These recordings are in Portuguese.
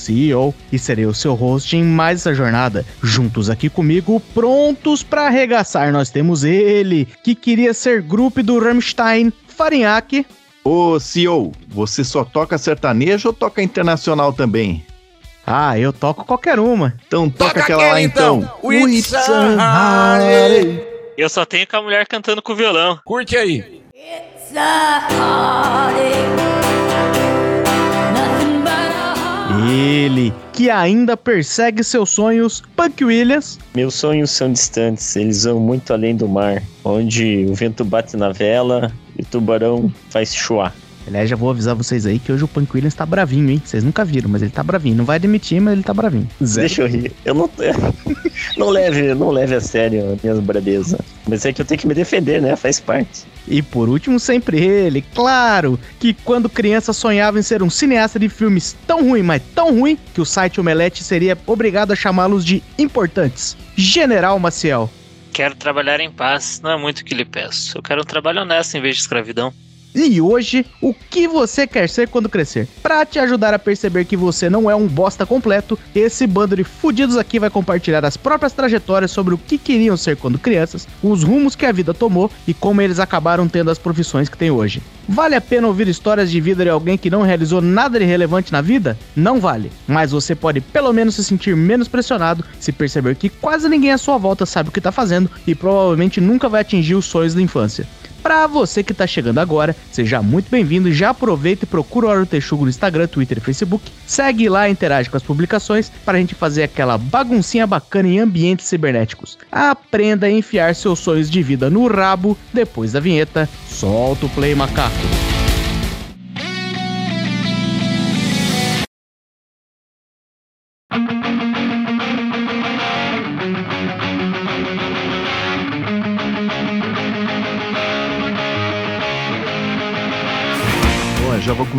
CEO, e serei o seu host em mais essa jornada. Juntos aqui comigo, prontos para arregaçar, nós temos ele, que queria ser grupo do Rammstein, Farinhaque. Ô CEO, você só toca sertanejo ou toca internacional também? Ah, eu toco qualquer uma. Então toca, toca aquela lá então. então. It's a Eu só tenho com a mulher cantando com o violão. Curte aí. It's a Ele, que ainda persegue seus sonhos, Punk Williams. Meus sonhos são distantes, eles vão muito além do mar, onde o vento bate na vela e o tubarão faz chuar. Aliás, já vou avisar vocês aí que hoje o Punk Williams tá bravinho, hein? Vocês nunca viram, mas ele tá bravinho. Não vai demitir, mas ele tá bravinho. Zero. Deixa eu rir. Eu não. não, leve, não leve a sério a minha braveza. Mas é que eu tenho que me defender, né? Faz parte. E por último, sempre ele, claro, que quando criança sonhava em ser um cineasta de filmes tão ruim, mas tão ruim, que o site Omelete seria obrigado a chamá-los de importantes. General Maciel. Quero trabalhar em paz, não é muito o que lhe peço. Eu quero um trabalho honesto em vez de escravidão. E hoje, o que você quer ser quando crescer? Para te ajudar a perceber que você não é um bosta completo, esse bando de fudidos aqui vai compartilhar as próprias trajetórias sobre o que queriam ser quando crianças, os rumos que a vida tomou e como eles acabaram tendo as profissões que têm hoje. Vale a pena ouvir histórias de vida de alguém que não realizou nada de relevante na vida? Não vale. Mas você pode pelo menos se sentir menos pressionado se perceber que quase ninguém à sua volta sabe o que está fazendo e provavelmente nunca vai atingir os sonhos da infância. Para você que está chegando agora, seja muito bem-vindo. Já aproveita e procura o Hora do Texugo no Instagram, Twitter e Facebook. Segue lá interage com as publicações para a gente fazer aquela baguncinha bacana em ambientes cibernéticos. Aprenda a enfiar seus sonhos de vida no rabo depois da vinheta. Solta o play, macaco.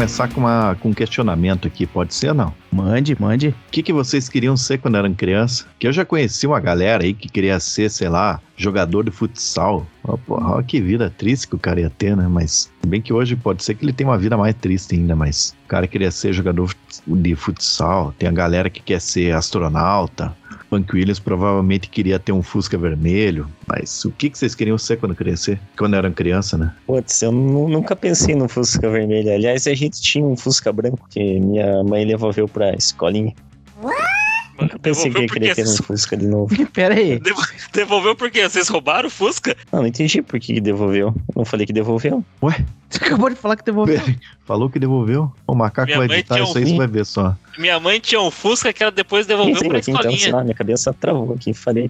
Começar com, uma, com um questionamento aqui, pode ser não? Mande, mande. O que, que vocês queriam ser quando eram criança? Que eu já conheci uma galera aí que queria ser, sei lá, jogador de futsal. Oh, porra, olha que vida triste que o cara ia ter, né? Mas bem que hoje pode ser que ele tenha uma vida mais triste ainda, mas o cara queria ser jogador de futsal, tem a galera que quer ser astronauta, Punk Williams provavelmente queria ter um Fusca vermelho, mas o que, que vocês queriam ser quando crescer? Quando eram criança, né? Putz, eu nunca pensei no Fusca vermelho. Aliás, a gente tinha um Fusca branco que minha mãe devolveu pra escolinha. Nunca pensei que ia querer ter um Fusca de novo. Pera aí. Devolveu por quê? Vocês roubaram o Fusca? Não, não entendi por que devolveu. Não falei que devolveu. Ué? Você acabou de falar que devolveu. Falou que devolveu? O macaco Minha vai editar isso um... aí, você vai ver só. Minha mãe tinha um Fusca que ela depois devolveu Sim, pra então, escolinha. Então, minha cabeça travou aqui. Falei...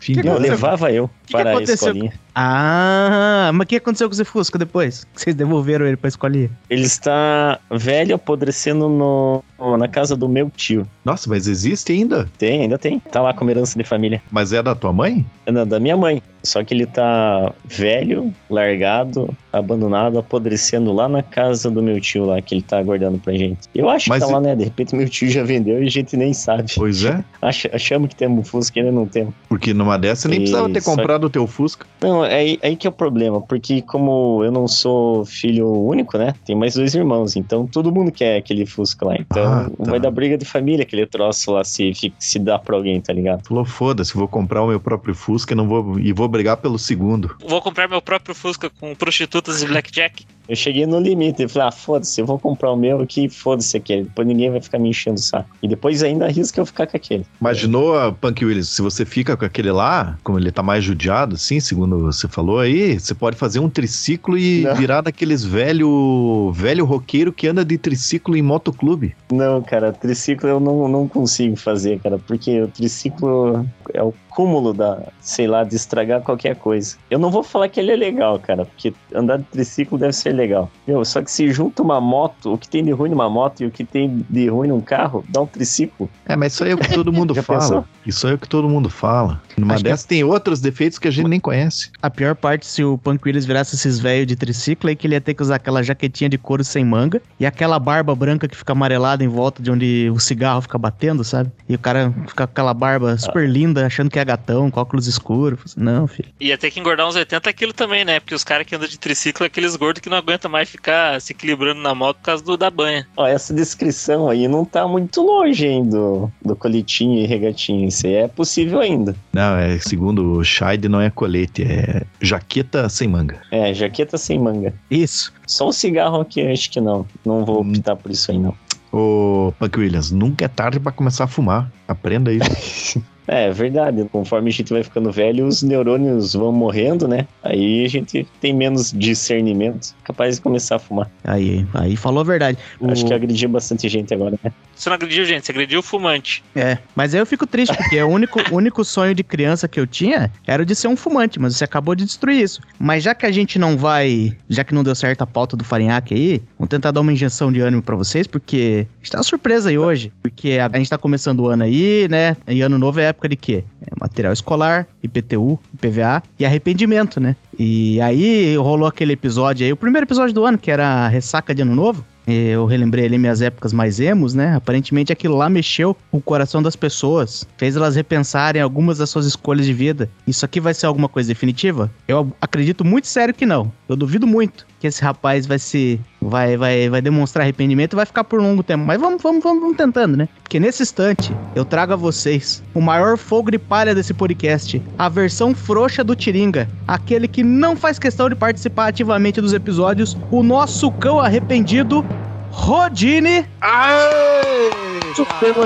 Filho, não, levava eu que para que a escolinha. Ah, mas o que aconteceu com esse Fusca depois? Que vocês devolveram ele pra escolinha? Ele está velho, apodrecendo no, na casa do meu tio. Nossa, mas existe ainda? Tem, ainda tem. Tá lá como herança de família. Mas é da tua mãe? É da minha mãe. Só que ele tá velho, largado, abandonado, apodrecendo lá na casa do meu tio lá, que ele tá aguardando pra gente. Eu acho Mas que tá lá, né? De repente meu tio já vendeu e a gente nem sabe. Pois é. Ach, achamos que temos um Fusca e ainda não temos. Porque numa dessa nem e precisava ter comprado o teu Fusca. Não, é aí, aí que é o problema, porque como eu não sou filho único, né? Tem mais dois irmãos, então todo mundo quer aquele Fusca lá. Então ah, tá. vai dar briga de família aquele troço lá se, se dá pra alguém, tá ligado? Falou, foda-se, vou comprar o meu próprio Fusca e não vou, e vou brigar pelo segundo. Vou comprar meu próprio Fusca com prostitutas e blackjack. Eu cheguei no limite, eu falei, ah, foda-se, eu vou comprar o meu aqui, foda-se aquele. Depois ninguém vai ficar me enchendo o saco. E depois ainda arrisca eu ficar com aquele. Imaginou, a Punk Williams, se você fica com aquele lá, como ele tá mais judiado, assim, segundo você falou aí, você pode fazer um triciclo e Não. virar daqueles velho, velho roqueiro que anda de triciclo em motoclube. Não, cara, triciclo eu não, não consigo fazer, cara, porque o triciclo é o cúmulo da, sei lá, de estragar qualquer coisa. Eu não vou falar que ele é legal, cara, porque andar de triciclo deve ser legal. Meu, só que se junta uma moto, o que tem de ruim numa moto e o que tem de ruim num carro, dá um triciclo. É, mas isso aí é o que todo mundo fala. pensou? Isso aí é o que todo mundo fala. Numa Acho que- dessas tem outros defeitos que a gente nem conhece. A pior parte, se o Punk Williams virasse esses velhos de triciclo, é que ele ia ter que usar aquela jaquetinha de couro sem manga e aquela barba branca que fica amarelada em volta de onde o cigarro fica batendo, sabe? E o cara fica com aquela barba super linda, achando que é gatão, com óculos escuros. Não, filho. Ia ter que engordar uns 80 quilos também, né? Porque os caras que andam de triciclo é aqueles gordos que não aguentam mais ficar se equilibrando na moto por causa do, da banha. Ó, essa descrição aí não tá muito longe, hein, do, do coletinho e regatinho. Isso aí é possível ainda. Não, é segundo o Scheid, não é colete, é jaqueta sem manga. É, jaqueta sem manga. Isso. Só o cigarro aqui, acho que não. Não vou Hum. optar por isso aí, não. Ô, Punk Williams, nunca é tarde pra começar a fumar. Aprenda isso. É, é verdade. Conforme a gente vai ficando velho, os neurônios vão morrendo, né? Aí a gente tem menos discernimento, capaz de começar a fumar. Aí, aí falou a verdade. Acho O- que agrediu bastante gente agora, né? Você não agrediu, gente, você agrediu o fumante. É, mas aí eu fico triste, porque o único, único sonho de criança que eu tinha era o de ser um fumante, mas você acabou de destruir isso. Mas já que a gente não vai, já que não deu certo a pauta do Farinhaque aí, vamos tentar dar uma injeção de ânimo pra vocês, porque a gente tá uma surpresa aí hoje, porque a, a gente tá começando o ano aí, né? E ano novo é época de quê? É material escolar, IPTU, IPVA e arrependimento, né? E aí rolou aquele episódio aí, o primeiro episódio do ano, que era a ressaca de ano novo. Eu relembrei ali minhas épocas mais emos, né? Aparentemente aquilo lá mexeu com o coração das pessoas, fez elas repensarem algumas das suas escolhas de vida. Isso aqui vai ser alguma coisa definitiva? Eu acredito muito sério que não. Eu duvido muito que esse rapaz vai se vai vai vai demonstrar arrependimento e vai ficar por um longo tempo. Mas vamos vamos vamos, vamos tentando, né? Porque nesse instante eu trago a vocês o maior fogo de palha desse podcast, a versão frouxa do Tiringa, aquele que não faz questão de participar ativamente dos episódios, o nosso cão arrependido Rodine.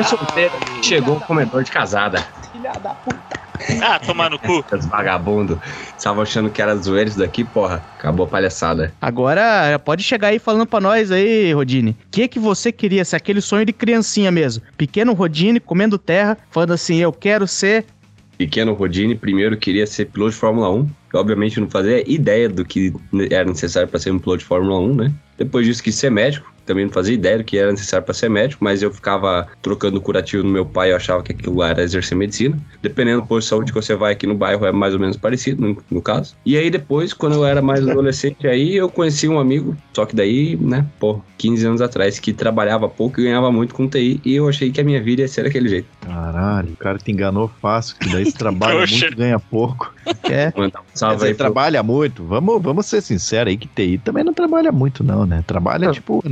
Solteiro. Chegou o comedor de casada. Ah, tomar no cu. Os vagabundo. Estavam achando que era zoeira isso daqui, porra. Acabou a palhaçada. Agora pode chegar aí falando pra nós aí, Rodine. O que que você queria ser aquele sonho de criancinha mesmo? Pequeno Rodine comendo terra, falando assim: "Eu quero ser Pequeno Rodine, primeiro queria ser piloto de Fórmula 1. Eu, obviamente não fazia ideia do que era necessário para ser um piloto de Fórmula 1, né? Depois disso quis ser médico. Também não fazia ideia do que era necessário para ser médico, mas eu ficava trocando curativo no meu pai, eu achava que aquilo lá era exercer medicina. Dependendo da posição de que você vai aqui no bairro, é mais ou menos parecido, no, no caso. E aí depois, quando eu era mais adolescente, aí eu conheci um amigo, só que daí, né, pô, 15 anos atrás, que trabalhava pouco e ganhava muito com TI, e eu achei que a minha vida ia ser daquele jeito. Caralho, o cara te enganou fácil, que daí você trabalha muito e ganha pouco. quer Mandar um aí trabalha muito. Vamos, vamos ser sinceros aí que TI também não trabalha muito, não, né? Trabalha, tipo,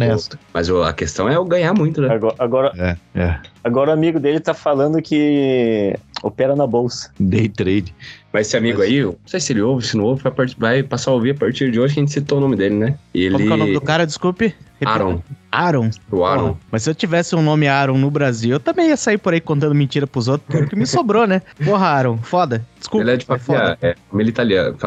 Mas o- a questão é eu ganhar muito, né? Agora, agora, É, é. agora o amigo dele tá falando que opera na bolsa. Day trade. Mas esse amigo aí, eu não sei se ele ouve, se não ouve, vai, vai passar a ouvir a partir de hoje que a gente citou o nome dele, né? Ele. Como que é o nome do cara? Desculpe. Aaron. Aaron. O Aaron. Porra, Mas se eu tivesse um nome Aaron no Brasil, eu também ia sair por aí contando mentira pros outros, porque é o que me sobrou, né? Porra, Aaron, foda. Desculpa. Ele é de é família, é, família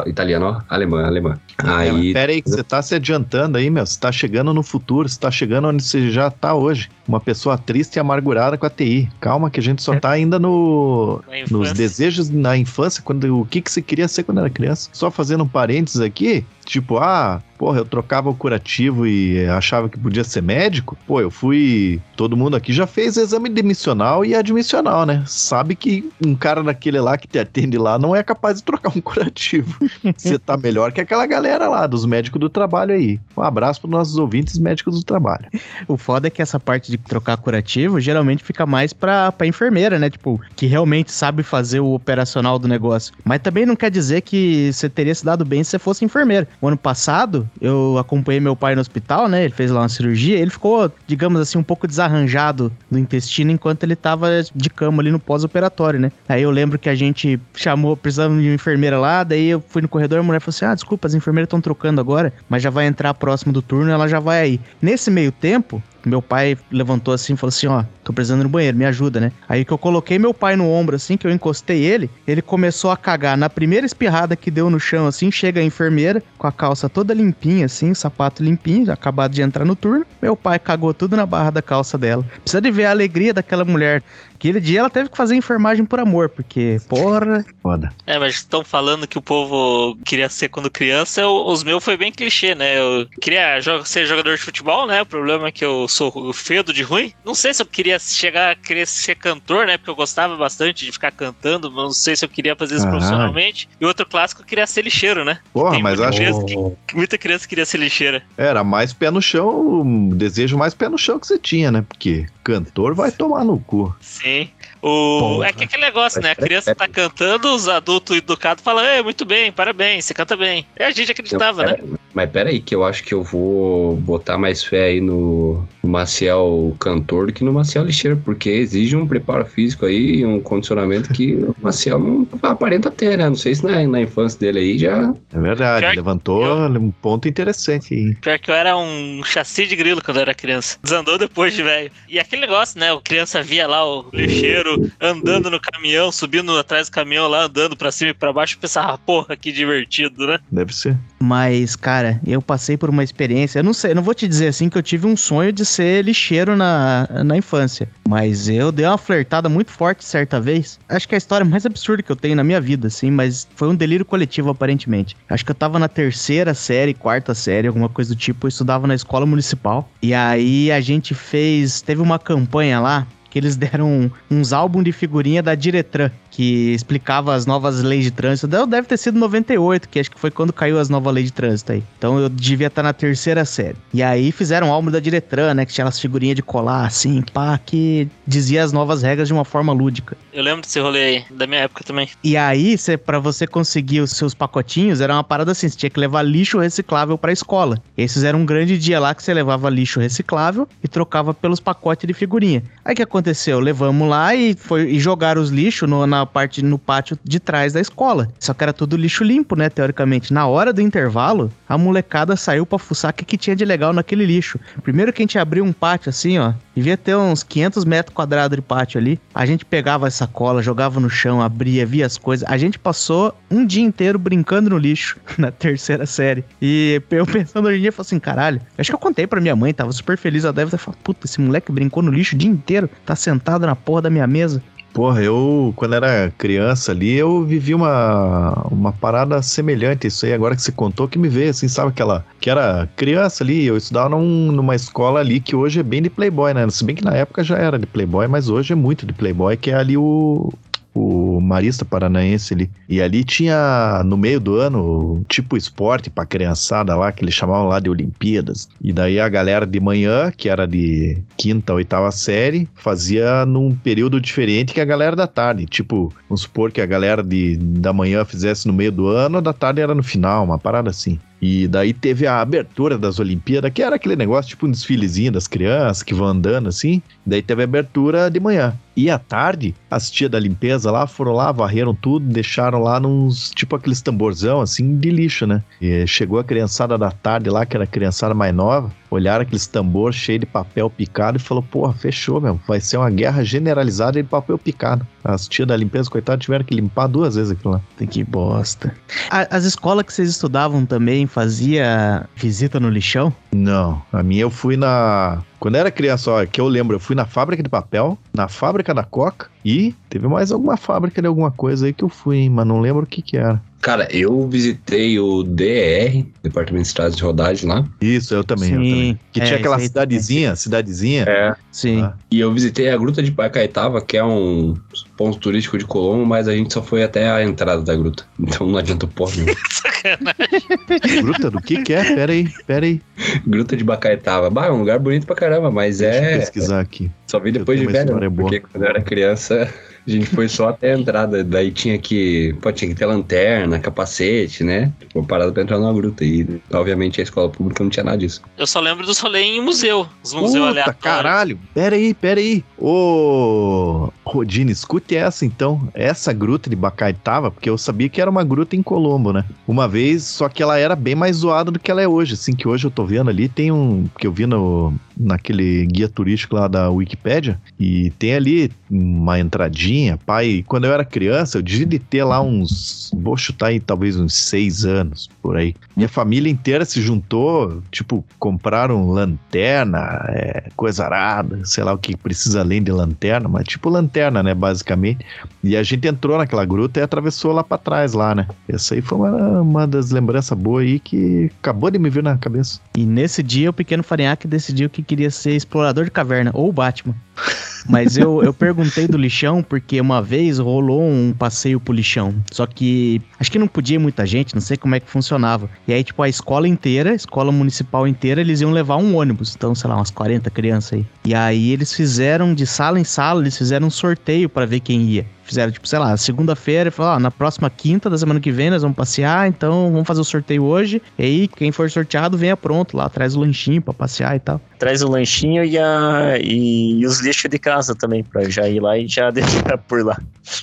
italiana, ó, alemã, alemã. Aí, Pera aí, que você tá se adiantando aí, meu. Você tá chegando no futuro, você tá chegando onde você já tá hoje. Uma pessoa triste e amargurada com a TI. Calma, que a gente só tá ainda no, nos desejos na infância, quando o que, que você queria ser quando era criança. Só fazendo um parênteses aqui, tipo, ah, porra, eu trocava o curativo e achava que podia ser médico. Pô, eu fui. Todo mundo aqui já fez exame demissional e admissional, né? Sabe que um cara daquele lá que te atende lá não é capaz de trocar um curativo. Você tá melhor que aquela galera lá, dos médicos do trabalho aí. Um abraço para nossos ouvintes médicos do trabalho. O foda é que essa parte de trocar curativo geralmente fica mais pra, pra enfermeira, né? Tipo, que realmente sabe fazer o operacional do negócio. Mas também não quer dizer que você teria se dado bem se você fosse enfermeira. O ano passado, eu acompanhei meu pai no hospital, né? Ele fez lá uma cirurgia. Ele ficou, digamos assim, um pouco desarranjado no intestino enquanto ele tava de cama ali no pós-operatório, né? Aí eu lembro que a gente chamou, precisamos de uma enfermeira lá. Daí eu fui no corredor, a mulher falou assim: Ah, desculpa, as enfermeiras estão trocando agora, mas já vai entrar próximo do turno, ela já vai aí. Nesse meio tempo, Meu pai levantou assim e falou assim: Ó, tô precisando ir no banheiro, me ajuda, né? Aí que eu coloquei meu pai no ombro, assim, que eu encostei ele, ele começou a cagar. Na primeira espirrada que deu no chão, assim, chega a enfermeira com a calça toda limpinha, assim, sapato limpinho, acabado de entrar no turno. Meu pai cagou tudo na barra da calça dela. Precisa de ver a alegria daquela mulher. Aquele dia ela teve que fazer enfermagem por amor, porque, porra. Foda. É, mas estão falando que o povo queria ser quando criança. eu- os meus foi bem clichê, né? Eu queria jo- ser jogador de futebol, né? O problema é que eu sou fedo de ruim. Não sei se eu queria chegar a querer ser cantor, né? Porque eu gostava bastante de ficar cantando, mas não sei se eu queria fazer isso Ah. profissionalmente. E outro clássico eu queria ser lixeiro, né? Porra, mas muita acho criança que Muita criança queria ser lixeira. era mais pé no chão, o desejo mais pé no chão que você tinha, né? Porque cantor vai tomar no cu. Sim. me. O... É que aquele negócio, né? A criança tá cantando, os adultos educados falam, é, muito bem, parabéns, você canta bem. E a gente acreditava, né? Pera- Mas pera aí, que eu acho que eu vou botar mais fé aí no, no Maciel cantor do que no Maciel lixeiro, porque exige um preparo físico aí, um condicionamento que o Maciel não aparenta ter, né? Não sei se na, na infância dele aí já. É verdade, Pior levantou eu- um ponto interessante aí. Pior que eu era um chassi de grilo quando eu era criança. Desandou depois de velho. E aquele negócio, né? O criança via lá o lixeiro andando no caminhão, subindo atrás do caminhão lá, andando pra cima e pra baixo, e pensava, "Ah, porra, que divertido, né? Deve ser. Mas, cara, eu passei por uma experiência. Eu não sei, eu não vou te dizer assim que eu tive um sonho de ser lixeiro na, na infância. Mas eu dei uma flertada muito forte certa vez. Acho que é a história mais absurda que eu tenho na minha vida, assim, mas foi um delírio coletivo, aparentemente. Acho que eu tava na terceira série, quarta série, alguma coisa do tipo. Eu estudava na escola municipal. E aí a gente fez. Teve uma campanha lá que eles deram uns álbuns de figurinha da Diretran, que explicava as novas leis de trânsito. Deve ter sido 98, que acho que foi quando caiu as novas leis de trânsito aí. Então eu devia estar na terceira série. E aí fizeram um álbum da Diretran, né, que tinha as figurinhas de colar, assim, pá, que dizia as novas regras de uma forma lúdica. Eu lembro desse rolê aí, da minha época também. E aí, cê, pra você conseguir os seus pacotinhos, era uma parada assim: você tinha que levar lixo reciclável pra escola. Esses eram um grande dia lá que você levava lixo reciclável e trocava pelos pacotes de figurinha. Aí o que aconteceu? Levamos lá e, foi, e jogaram os lixos no, na parte no pátio de trás da escola. Só que era tudo lixo limpo, né? Teoricamente. Na hora do intervalo, a molecada saiu pra fuçar o que, que tinha de legal naquele lixo. Primeiro que a gente abriu um pátio assim, ó. Devia ter uns 500 metros quadrados de pátio ali. A gente pegava essa cola, jogava no chão, abria, via as coisas. A gente passou um dia inteiro brincando no lixo na terceira série. E eu pensando hoje em dia, eu falei assim, caralho. Acho que eu contei pra minha mãe, tava super feliz. Ela deve ter falado, puta, esse moleque brincou no lixo o dia inteiro. Tá sentado na porra da minha mesa. Porra, eu, quando era criança ali, eu vivi uma, uma parada semelhante a isso aí, agora que você contou, que me veio, assim, sabe aquela... Que era criança ali, eu estudava num- numa escola ali que hoje é bem de playboy, né? Se bem que na época já era de playboy, mas hoje é muito de playboy, que é ali o... O Marista Paranaense ali. E ali tinha, no meio do ano, tipo esporte pra criançada lá, que eles chamavam lá de Olimpíadas. E daí a galera de manhã, que era de quinta, oitava série, fazia num período diferente que a galera da tarde. Tipo, vamos supor que a galera de, da manhã fizesse no meio do ano, a da tarde era no final, uma parada assim. E daí teve a abertura das Olimpíadas, que era aquele negócio, tipo um desfilezinho das crianças que vão andando assim. Daí teve a abertura de manhã. E à tarde, as tias da limpeza lá foram lá, varreram tudo, deixaram lá nos, tipo aqueles tamborzão assim de lixo, né? E chegou a criançada da tarde lá, que era a criançada mais nova, olharam aqueles tambor cheio de papel picado e falou: Porra, fechou, meu. Vai ser uma guerra generalizada de papel picado. As tias da limpeza, coitado, tiveram que limpar duas vezes aquilo lá. Que bosta. As escolas que vocês estudavam também fazia visita no lixão? Não, a minha eu fui na. Quando eu era criança, ó, que eu lembro, eu fui na fábrica de papel, na fábrica da Coca e teve mais alguma fábrica de alguma coisa aí que eu fui, hein, mas não lembro o que que era. Cara, eu visitei o DER, Departamento de Estradas de Rodagem lá. Isso, eu também, eu Sim, também. Que é, tinha aquela cidadezinha, cidadezinha. É. Sim. Ah. E eu visitei a Gruta de Pacaitava, que é um ponto turístico de Colombo, mas a gente só foi até a entrada da gruta. Então não adianta porra nenhuma. Gruta do que que é? Pera aí, pera aí. Gruta de Bacaitava. Bah, é um lugar bonito pra caramba, mas Deixa eu é. pesquisar aqui. Só vi depois Eu de velho, história boa. porque quando eu era criança, a gente foi só até a entrada. Daí tinha que. Pô, tinha que ter lanterna, capacete, né? Uma parada pra entrar numa gruta. E, obviamente, a escola pública não tinha nada disso. Eu só lembro dos rolês em museu. Os museus aleatórios. caralho. Pera aí, pera aí. Ô, Rodine, escute essa então. Essa gruta de Bacaitava, porque eu sabia que era uma gruta em Colombo, né? Uma vez, só que ela era bem mais zoada do que ela é hoje. Assim, que hoje eu tô vendo ali, tem um. que eu vi no, naquele guia turístico lá da Wikipédia, e tem ali uma entradinha, pai. Quando eu era criança, eu devia de ter lá uns. Vou chutar aí talvez uns seis anos por aí. Minha família inteira se juntou, tipo, compraram lanterna, é, coisa arada, sei lá o que precisa além de lanterna, mas tipo lanterna, né, basicamente. E a gente entrou naquela gruta e atravessou lá pra trás, lá, né? Essa aí foi uma, uma das lembranças boas aí que acabou de me vir na cabeça. E nesse dia o pequeno Farinhaque decidiu que queria ser explorador de caverna ou Batman. Mas eu, eu perguntei do lixão porque uma vez rolou um passeio pro lixão. Só que acho que não podia muita gente, não sei como é que funcionava. E aí, tipo, a escola inteira, a escola municipal inteira, eles iam levar um ônibus. Então, sei lá, umas 40 crianças aí. E aí eles fizeram de sala em sala, eles fizeram um sorteio para ver quem ia. Fizeram, tipo, sei lá, segunda-feira, falaram, ó, na próxima quinta da semana que vem nós vamos passear, então vamos fazer o sorteio hoje. E aí, quem for sorteado, venha pronto lá, traz o lanchinho pra passear e tal. Traz o lanchinho e, a, e os lixos de casa também, pra já ir lá e já deixar por lá.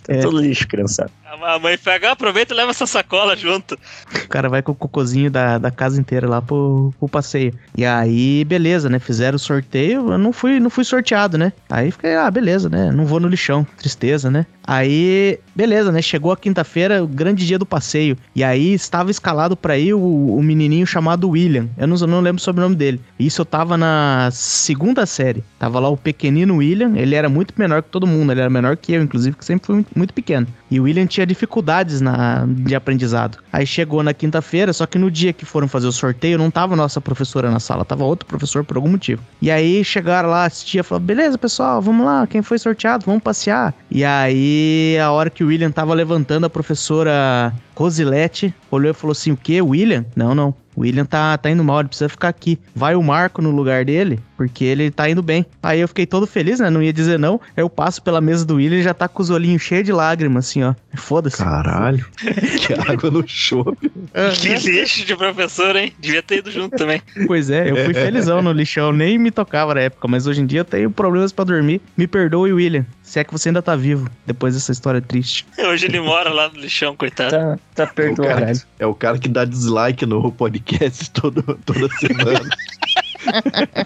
Tá É. todo lixo, criançada. A mãe pega, "Ah, aproveita e leva essa sacola junto. O cara vai com o cocôzinho da, da casa inteira lá pro, pro passeio. E aí, beleza, né? Fizeram o sorteio, eu não fui, não fui sorteado, né? Aí fiquei, ah, beleza, né? Não vou no lixão. Tristeza, né? Aí, beleza, né? Chegou a quinta-feira, o grande dia do passeio. E aí estava escalado pra ir o, o menininho chamado William. Eu não, não lembro sobre o nome dele. Isso eu tava na segunda série. Tava lá o pequenino William. Ele era muito menor que todo mundo. Ele era menor que eu, inclusive, que sempre fui muito, muito pequeno. E o William tinha dificuldades na, de aprendizado. Aí chegou na quinta-feira, só que no dia que foram fazer o sorteio, não tava nossa professora na sala, tava outro professor por algum motivo. E aí chegaram lá, as tia falou: beleza, pessoal, vamos lá, quem foi sorteado, vamos passear. E aí, a hora que o William tava levantando, a professora Rosilete olhou e falou assim: o quê? William? Não, não. O William tá, tá indo mal, ele precisa ficar aqui. Vai o Marco no lugar dele, porque ele tá indo bem. Aí eu fiquei todo feliz, né? Não ia dizer não. Aí eu passo pela mesa do William e já tá com os olhinhos cheios de lágrimas, assim, ó. Foda-se. Caralho, que água no chope. Que lixo de professor, hein? Devia ter ido junto também. Pois é, eu fui felizão no lixão, nem me tocava na época, mas hoje em dia eu tenho problemas pra dormir. Me perdoe, William, se é que você ainda tá vivo, depois dessa história triste. Hoje ele mora lá no lixão, coitado. Tá, tá É o, perdoado. cara, é o cara que dá dislike no podcast todo, toda semana.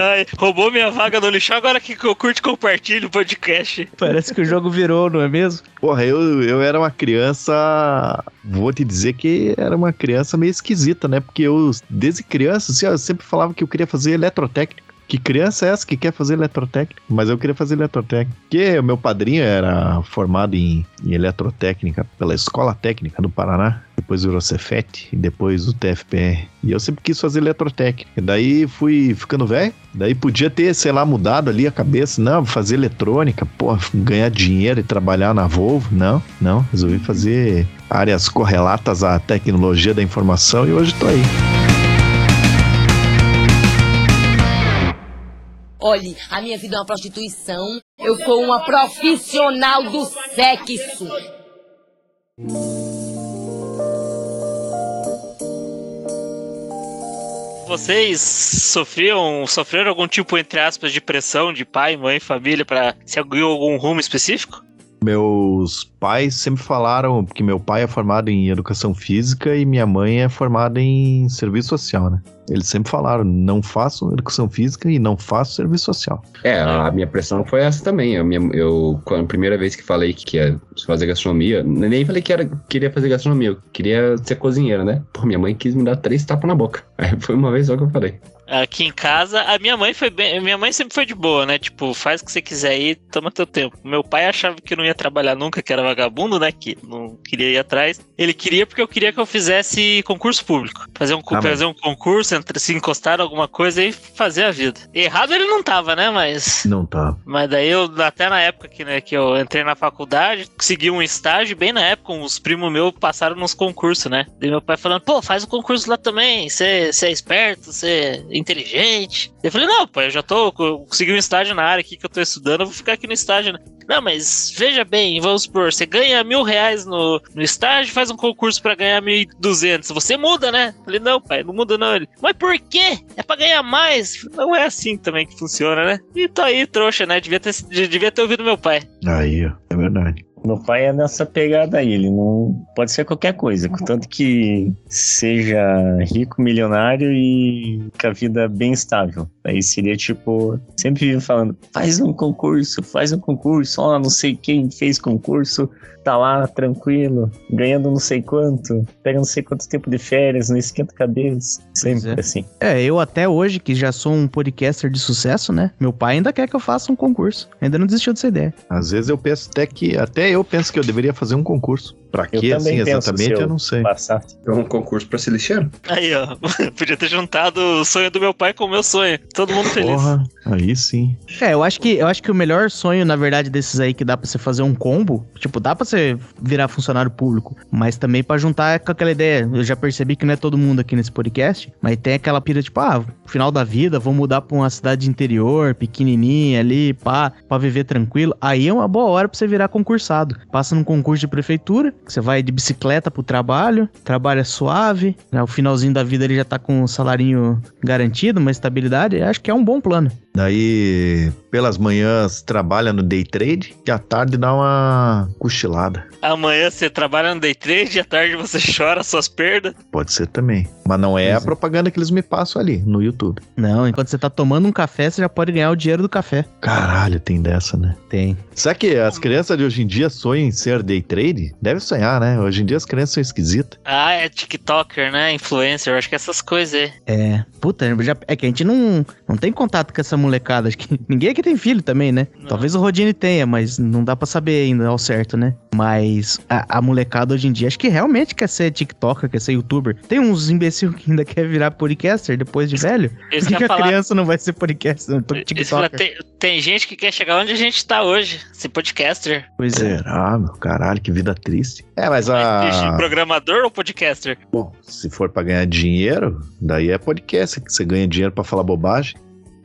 Ai, roubou minha vaga no lixão, agora que eu curto e compartilho o podcast. Parece que o jogo virou, não é mesmo? Porra, eu, eu era uma criança. Vou te dizer que era uma criança meio esquisita, né? Porque eu, desde criança, assim, eu sempre falava que eu queria fazer eletrotécnica. Que criança é essa que quer fazer eletrotécnica? Mas eu queria fazer eletrotécnica. Porque o meu padrinho era formado em, em eletrotécnica pela Escola Técnica do Paraná. Depois virou Cefet e depois o TFPR. E eu sempre quis fazer eletrotécnica. Daí fui ficando velho. Daí podia ter, sei lá, mudado ali a cabeça. Não, fazer eletrônica, pô, ganhar dinheiro e trabalhar na Volvo. Não, não. Resolvi fazer áreas correlatas à tecnologia da informação e hoje tô aí. Olhe, a minha vida é uma prostituição. Eu sou uma profissional do sexo. Vocês sofriam, sofreram algum tipo, entre aspas, de pressão de pai, mãe, família pra seguir algum rumo específico? Meus pais sempre falaram que meu pai é formado em educação física e minha mãe é formada em serviço social, né? Eles sempre falaram, não faço educação física e não faço serviço social. É, a minha pressão foi essa também. Eu, minha- eu a primeira vez que falei que ia fazer gastronomia, nem falei que era, queria fazer gastronomia, eu queria ser cozinheiro, né? Pô, minha mãe quis me dar três tapas na boca. Aí foi uma vez só que eu falei. Aqui em casa, a minha mãe foi bem. Minha mãe sempre foi de boa, né? Tipo, faz o que você quiser aí, toma teu tempo. Meu pai achava que eu não ia trabalhar nunca, que era vagabundo, né? Que não queria ir atrás. Ele queria porque eu queria que eu fizesse concurso público. Fazer um, Ah, mas- fazer um concurso, se encostar em alguma coisa e fazer a vida. Errado ele não tava, né? Mas. Não tá. Mas daí eu, até na época que, né, que eu entrei na faculdade, consegui um estágio, bem na época, os primos meus passaram nos concursos, né? Daí meu pai falando, pô, faz o concurso lá também, você é esperto, você inteligente. Eu falei, não, pai, eu já tô, consegui um estágio na área aqui que eu tô estudando, eu vou ficar aqui no estágio, né? Não, mas veja bem, vamos supor, você ganha mil reais no, no estágio faz um concurso pra ganhar mil duzentos. Você muda, né? Eu falei, não, pai, não muda não. Ele, mas por quê? É pra ganhar mais. Não é assim também que funciona, né? E tô aí, trouxa, né? Devia ter, devia ter ouvido meu pai. Aí, ó, é verdade. Meu pai é nessa pegada aí, ele não pode ser qualquer coisa, contanto que seja rico, milionário e com a vida bem estável. Aí seria tipo, sempre vive falando, faz um concurso, faz um concurso, ó, não sei quem fez concurso, tá lá tranquilo, ganhando não sei quanto, pega não sei quanto tempo de férias, não esquenta a cabeça. Sempre é. assim. É, eu até hoje, que já sou um podcaster de sucesso, né? Meu pai ainda quer que eu faça um concurso. Ainda não desistiu dessa ideia. Às vezes eu penso até que. Até eu penso que eu deveria fazer um concurso. Pra Eu quê, assim, exatamente, se eu eu não sei. Passar. É um concurso pra Celestiano. Aí, ó. Podia ter juntado o sonho do meu pai com o meu sonho. Todo mundo feliz. Porra, aí sim. É, eu acho que eu acho que o melhor sonho, na verdade, desses aí que dá pra você fazer um combo, tipo, dá pra você virar funcionário público, mas também pra juntar com aquela ideia. Eu já percebi que não é todo mundo aqui nesse podcast, mas tem aquela pira tipo, ah, final da vida, vou mudar pra uma cidade interior, pequenininha ali, pá, pra viver tranquilo. Aí é uma boa hora pra você virar concursado. Passa num concurso de prefeitura, você vai de bicicleta pro trabalho, trabalha suave, né, o finalzinho da vida ele já tá com um salarinho garantido, uma estabilidade. Acho que é um bom plano. Daí, pelas manhãs, trabalha no day trade e à tarde dá uma cochilada. Amanhã você trabalha no day trade, à tarde você chora suas perdas. Pode ser também. Mas não é a propaganda que eles me passam ali no YouTube. Não, enquanto você tá tomando um café, você já pode ganhar o dinheiro do café. Caralho, tem dessa, né? Tem. Será que as crianças de hoje em dia sonham em ser day trade? Deve sonhar, né? Hoje em dia as crianças são esquisitas. Ah, é TikToker, né? Influencer, acho que essas coisas aí. É. Puta, já- é que a gente não, não tem contato com essa molecada. Acho que ninguém aqui tem filho também, né? Não. Talvez o Rodine tenha, mas não dá pra saber ainda ao certo, né? Mas a, a molecada hoje em dia acho que realmente quer ser TikToker, quer ser youtuber. Tem uns imbecil que ainda quer virar podcaster depois de velho. Por que, a falar. criança não vai ser podcaster? Não, TikToker. tem, tem gente que quer chegar onde a gente tá hoje, ser podcaster. Pois é. Será, meu? Caralho, que vida triste. É, mas Mas, a. Programador ou podcaster? Bom, se for pra ganhar dinheiro, daí é podcast, que você ganha dinheiro pra falar bobagem.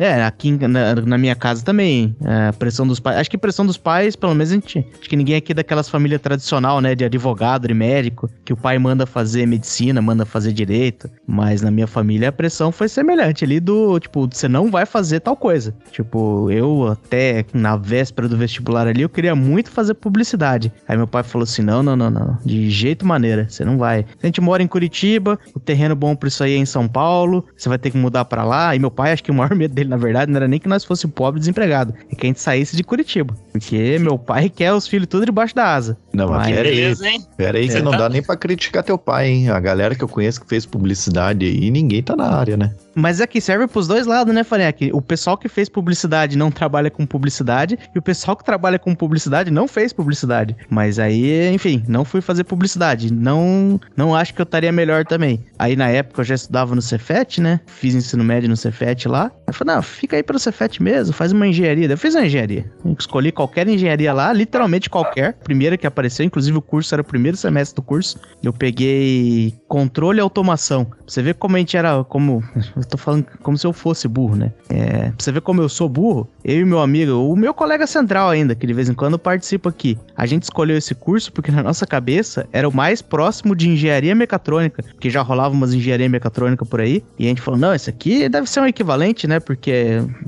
É, aqui na, na minha casa também, a pressão dos pais. Acho que pressão dos pais, pelo menos a gente. Acho que ninguém aqui é daquelas famílias tradicional, né? De advogado, de médico, que o pai manda fazer medicina, manda fazer direito. Mas na minha família a pressão foi semelhante ali do, tipo, você não vai fazer tal coisa. Tipo, eu até na véspera do vestibular ali, eu queria muito fazer publicidade. Aí meu pai falou assim: não, não, não, não. De jeito maneira, você não vai. A gente mora em Curitiba, o terreno bom pra isso aí é em São Paulo, você vai ter que mudar pra lá. E meu pai, acho que o maior medo dele, na verdade, não era nem que nós fosse pobre e desempregado, é que a gente saísse de Curitiba. Porque meu pai quer os filhos tudo debaixo da asa. Não, mas Mas- pera aí. Beleza, hein? Pera aí, que É. não dá nem pra criticar teu pai, hein? A galera que eu conheço que fez publicidade aí, ninguém tá na área, né? Mas é que serve pros dois lados, né, Fanek? O pessoal que fez publicidade não trabalha com publicidade, e o pessoal que trabalha com publicidade não fez publicidade. Mas aí, enfim, não fui fazer publicidade. Não, não acho que eu estaria melhor também. Aí na época eu já estudava no Cefet, né? Fiz ensino médio no Cefet lá. Aí eu falei, não, fica aí pelo Cefet mesmo, faz uma engenharia. Eu fiz uma engenharia. Escolhi qualquer engenharia lá, literalmente qualquer. Primeira que apareceu, inclusive o curso era o primeiro semestre do curso. Eu peguei controle e automação. Pra você ver como a gente era, como. Eu tô falando como se eu fosse burro, né? É, pra você ver como eu sou burro, eu e meu amigo, o meu colega central ainda, que de vez em quando participa aqui, a gente escolheu esse curso porque na nossa cabeça era o mais próximo de engenharia mecatrônica, porque já rolava umas engenharia mecatrônica por aí, e a gente falou, não, esse aqui deve ser um equivalente, né? Porque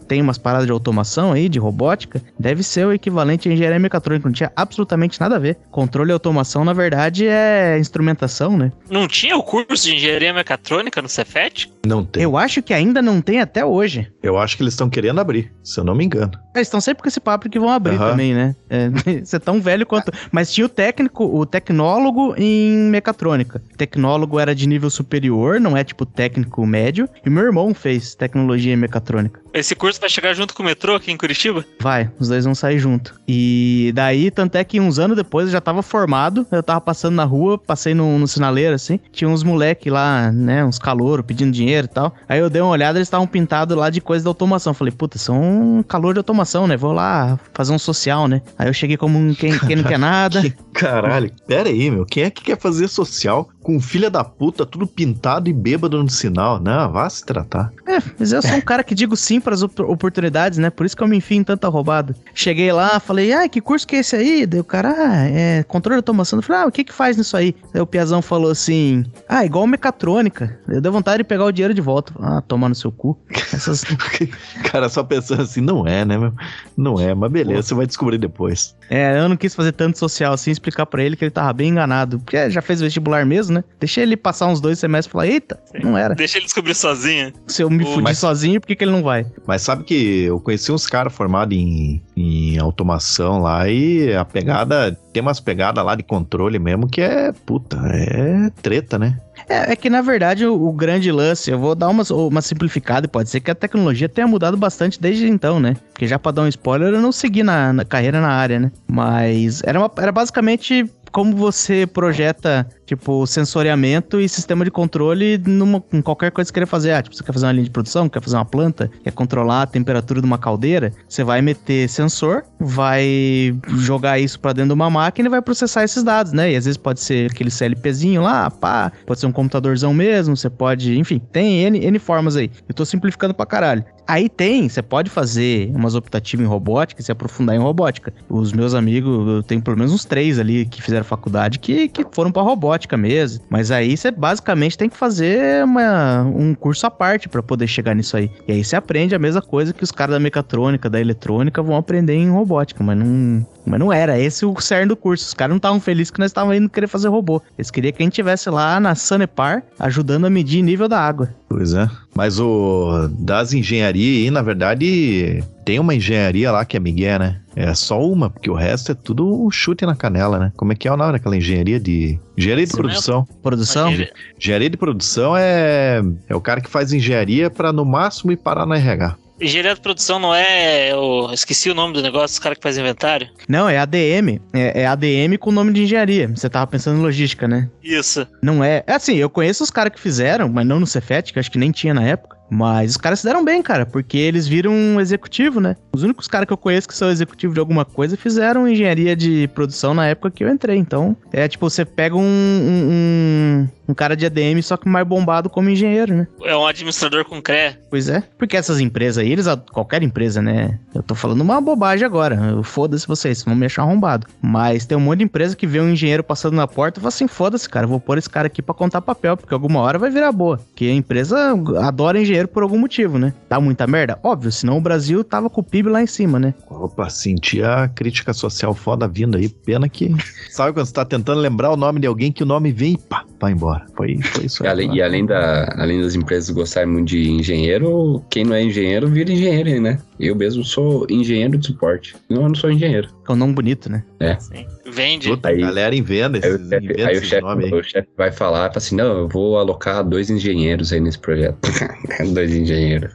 tem umas paradas de automação aí, de robótica, deve ser o equivalente à engenharia mecatrônica, não tinha absolutamente nada a ver. Controle e automação, na verdade, é instrumentação, né? Não tinha o curso de engenharia mecatrônica no Cefet? Não tem. Eu, Eu acho que ainda não tem até hoje. acho que eles estão querendo abrir, se eu não me engano. Eles estão sempre com esse papo que vão abrir Aham. também, né? É, você é tão velho quanto. Mas tinha o técnico, o tecnólogo em mecatrônica. O tecnólogo era de nível superior, não é tipo técnico médio. E meu irmão fez tecnologia em mecatrônica. Dominic. Esse curso vai chegar junto com o metrô aqui em Curitiba? Vai, os dois vão sair junto. E daí, tanto é que uns anos depois eu já tava formado, eu tava passando na rua, passei no, no sinaleiro assim, tinha uns moleque lá, né, uns caloros pedindo dinheiro e tal. Aí eu dei uma olhada, eles estavam pintados lá de coisa da automação. Falei, puta, são um calor de automação, né? Vou lá fazer um social, né? Aí eu cheguei como um quem, quem não quer nada. Que caralho, pera aí, meu. Quem é que quer fazer social com filha da puta, tudo pintado e bêbado no sinal. Não, vá se tratar. É, mas eu sou um cara que digo sim para as op- oportunidades, né? Por isso que eu me enfio em tanta roubada. Cheguei lá, falei, ah, que curso que é esse aí? Daí o cara, ah, é controle de automação. Eu falei, ah, o que que faz nisso aí? Daí o Piazão falou assim, ah, igual mecatrônica. Eu dei vontade de pegar o dinheiro de volta. Ah, toma no seu cu. Essas... Cara, só pensando assim, não é, né, meu? Não é, mas beleza, você vai descobrir depois. é, eu não quis fazer tanto social assim, explicar pra ele que ele tava bem enganado. Porque já fez vestibular mesmo, né? Deixei ele passar uns dois semestres e falar, eita, não era. Deixa ele descobrir sozinho. Se eu me fudi mas- sozinho, por que, que ele não vai? Mas sabe que eu conheci uns caras formados em, em automação lá e a pegada, tem umas pegadas lá de controle mesmo que é, puta, é treta, né? É, é que na verdade o, o grande lance, eu vou dar uma, uma simplificada e pode ser que a tecnologia tenha mudado bastante desde então, né? Porque já pra dar um spoiler, eu não segui na, na carreira na área, né? Mas era, uma- era basicamente como você projeta, tipo, sensoriamento e sistema de controle numa, em qualquer coisa que você queira fazer. Ah, tipo, você quer fazer uma linha de produção, quer fazer uma planta, quer controlar a temperatura de uma caldeira, você vai meter sensor, vai jogar isso pra dentro de uma máquina e vai processar esses dados, né? E às vezes pode ser aquele CLPzinho lá, pá, pode ser um computadorzão mesmo, você pode, enfim, tem N, N formas aí. Eu tô simplificando pra caralho. Aí tem, você pode fazer umas optativas em robótica e se aprofundar em robótica. Os meus amigos, eu tenho pelo menos uns três ali que fizeram faculdade que, que foram pra robótica mesmo. Mas aí você basicamente tem que fazer uma- um curso à parte pra poder chegar nisso aí. E aí você aprende a mesma coisa que os caras da mecatrônica, da eletrônica vão aprender em robótica, mas não, mas não era esse o cerne do curso. Os caras não estavam felizes que nós estávamos indo querer fazer robô. Eles queriam que a gente estivesse lá na Sanepar ajudando a medir nível da água. Pois é. Mas o das engenharias aí, na verdade, tem uma engenharia lá que é Miguel, né? É só uma, porque o resto é tudo chute na canela, né? Como é que é o nome daquela engenharia de. Engenharia de produção. Produção? Engenharia- Engenharia de produção é, é o cara que faz engenharia pra no máximo ir parar na RH. Engenharia de produção não é. Eu esqueci o nome do negócio, os caras que fazem inventário. Não, é ADM. É, é ADM com nome de engenharia. Você tava pensando em logística, né? Isso. Não é. É assim, eu conheço os caras que fizeram, mas não no Cefet, que acho que nem tinha na época. Mas os caras se deram bem, cara, porque eles viram um executivo, né? Os únicos caras que eu conheço que são executivo de alguma coisa fizeram engenharia de produção na época que eu entrei. Então, é tipo, você pega um, um, um- cara de ADM, só que mais bombado como engenheiro, né? É um administrador com CRE. Pois é. Porque essas empresas aí, eles, qualquer empresa, né? Eu tô falando uma bobagem agora. Foda-se vocês, vocês vão me achar arrombado. Mas tem um monte de empresa que vê um engenheiro passando na porta e fala assim: foda-se, cara, vou pôr esse cara aqui pra contar papel, porque alguma hora vai virar boa. Porque a empresa adora engenheiro por algum motivo, né? Dá muita merda? Óbvio, senão o Brasil tava com o PIB lá em cima, né? Opa, senti a crítica social foda vindo aí. Pena que. Sabe quando você tá tentando lembrar o nome de alguém que o nome vem e pá, vai embora. Foi, foi isso E aí. além, e além da, além das empresas gostarem muito de engenheiro, quem não é engenheiro vira engenheiro, aí, né? Eu mesmo sou engenheiro de suporte. Não, eu não sou engenheiro. É um nome bonito, né? Sim. Vende. Puta, Aí- a galera inventa Aí esses, o chefe, inventa aí o esses chefe, nomes aí. o chefe vai falar, fala assim, não, eu vou alocar dois engenheiros aí nesse projeto. dois engenheiros.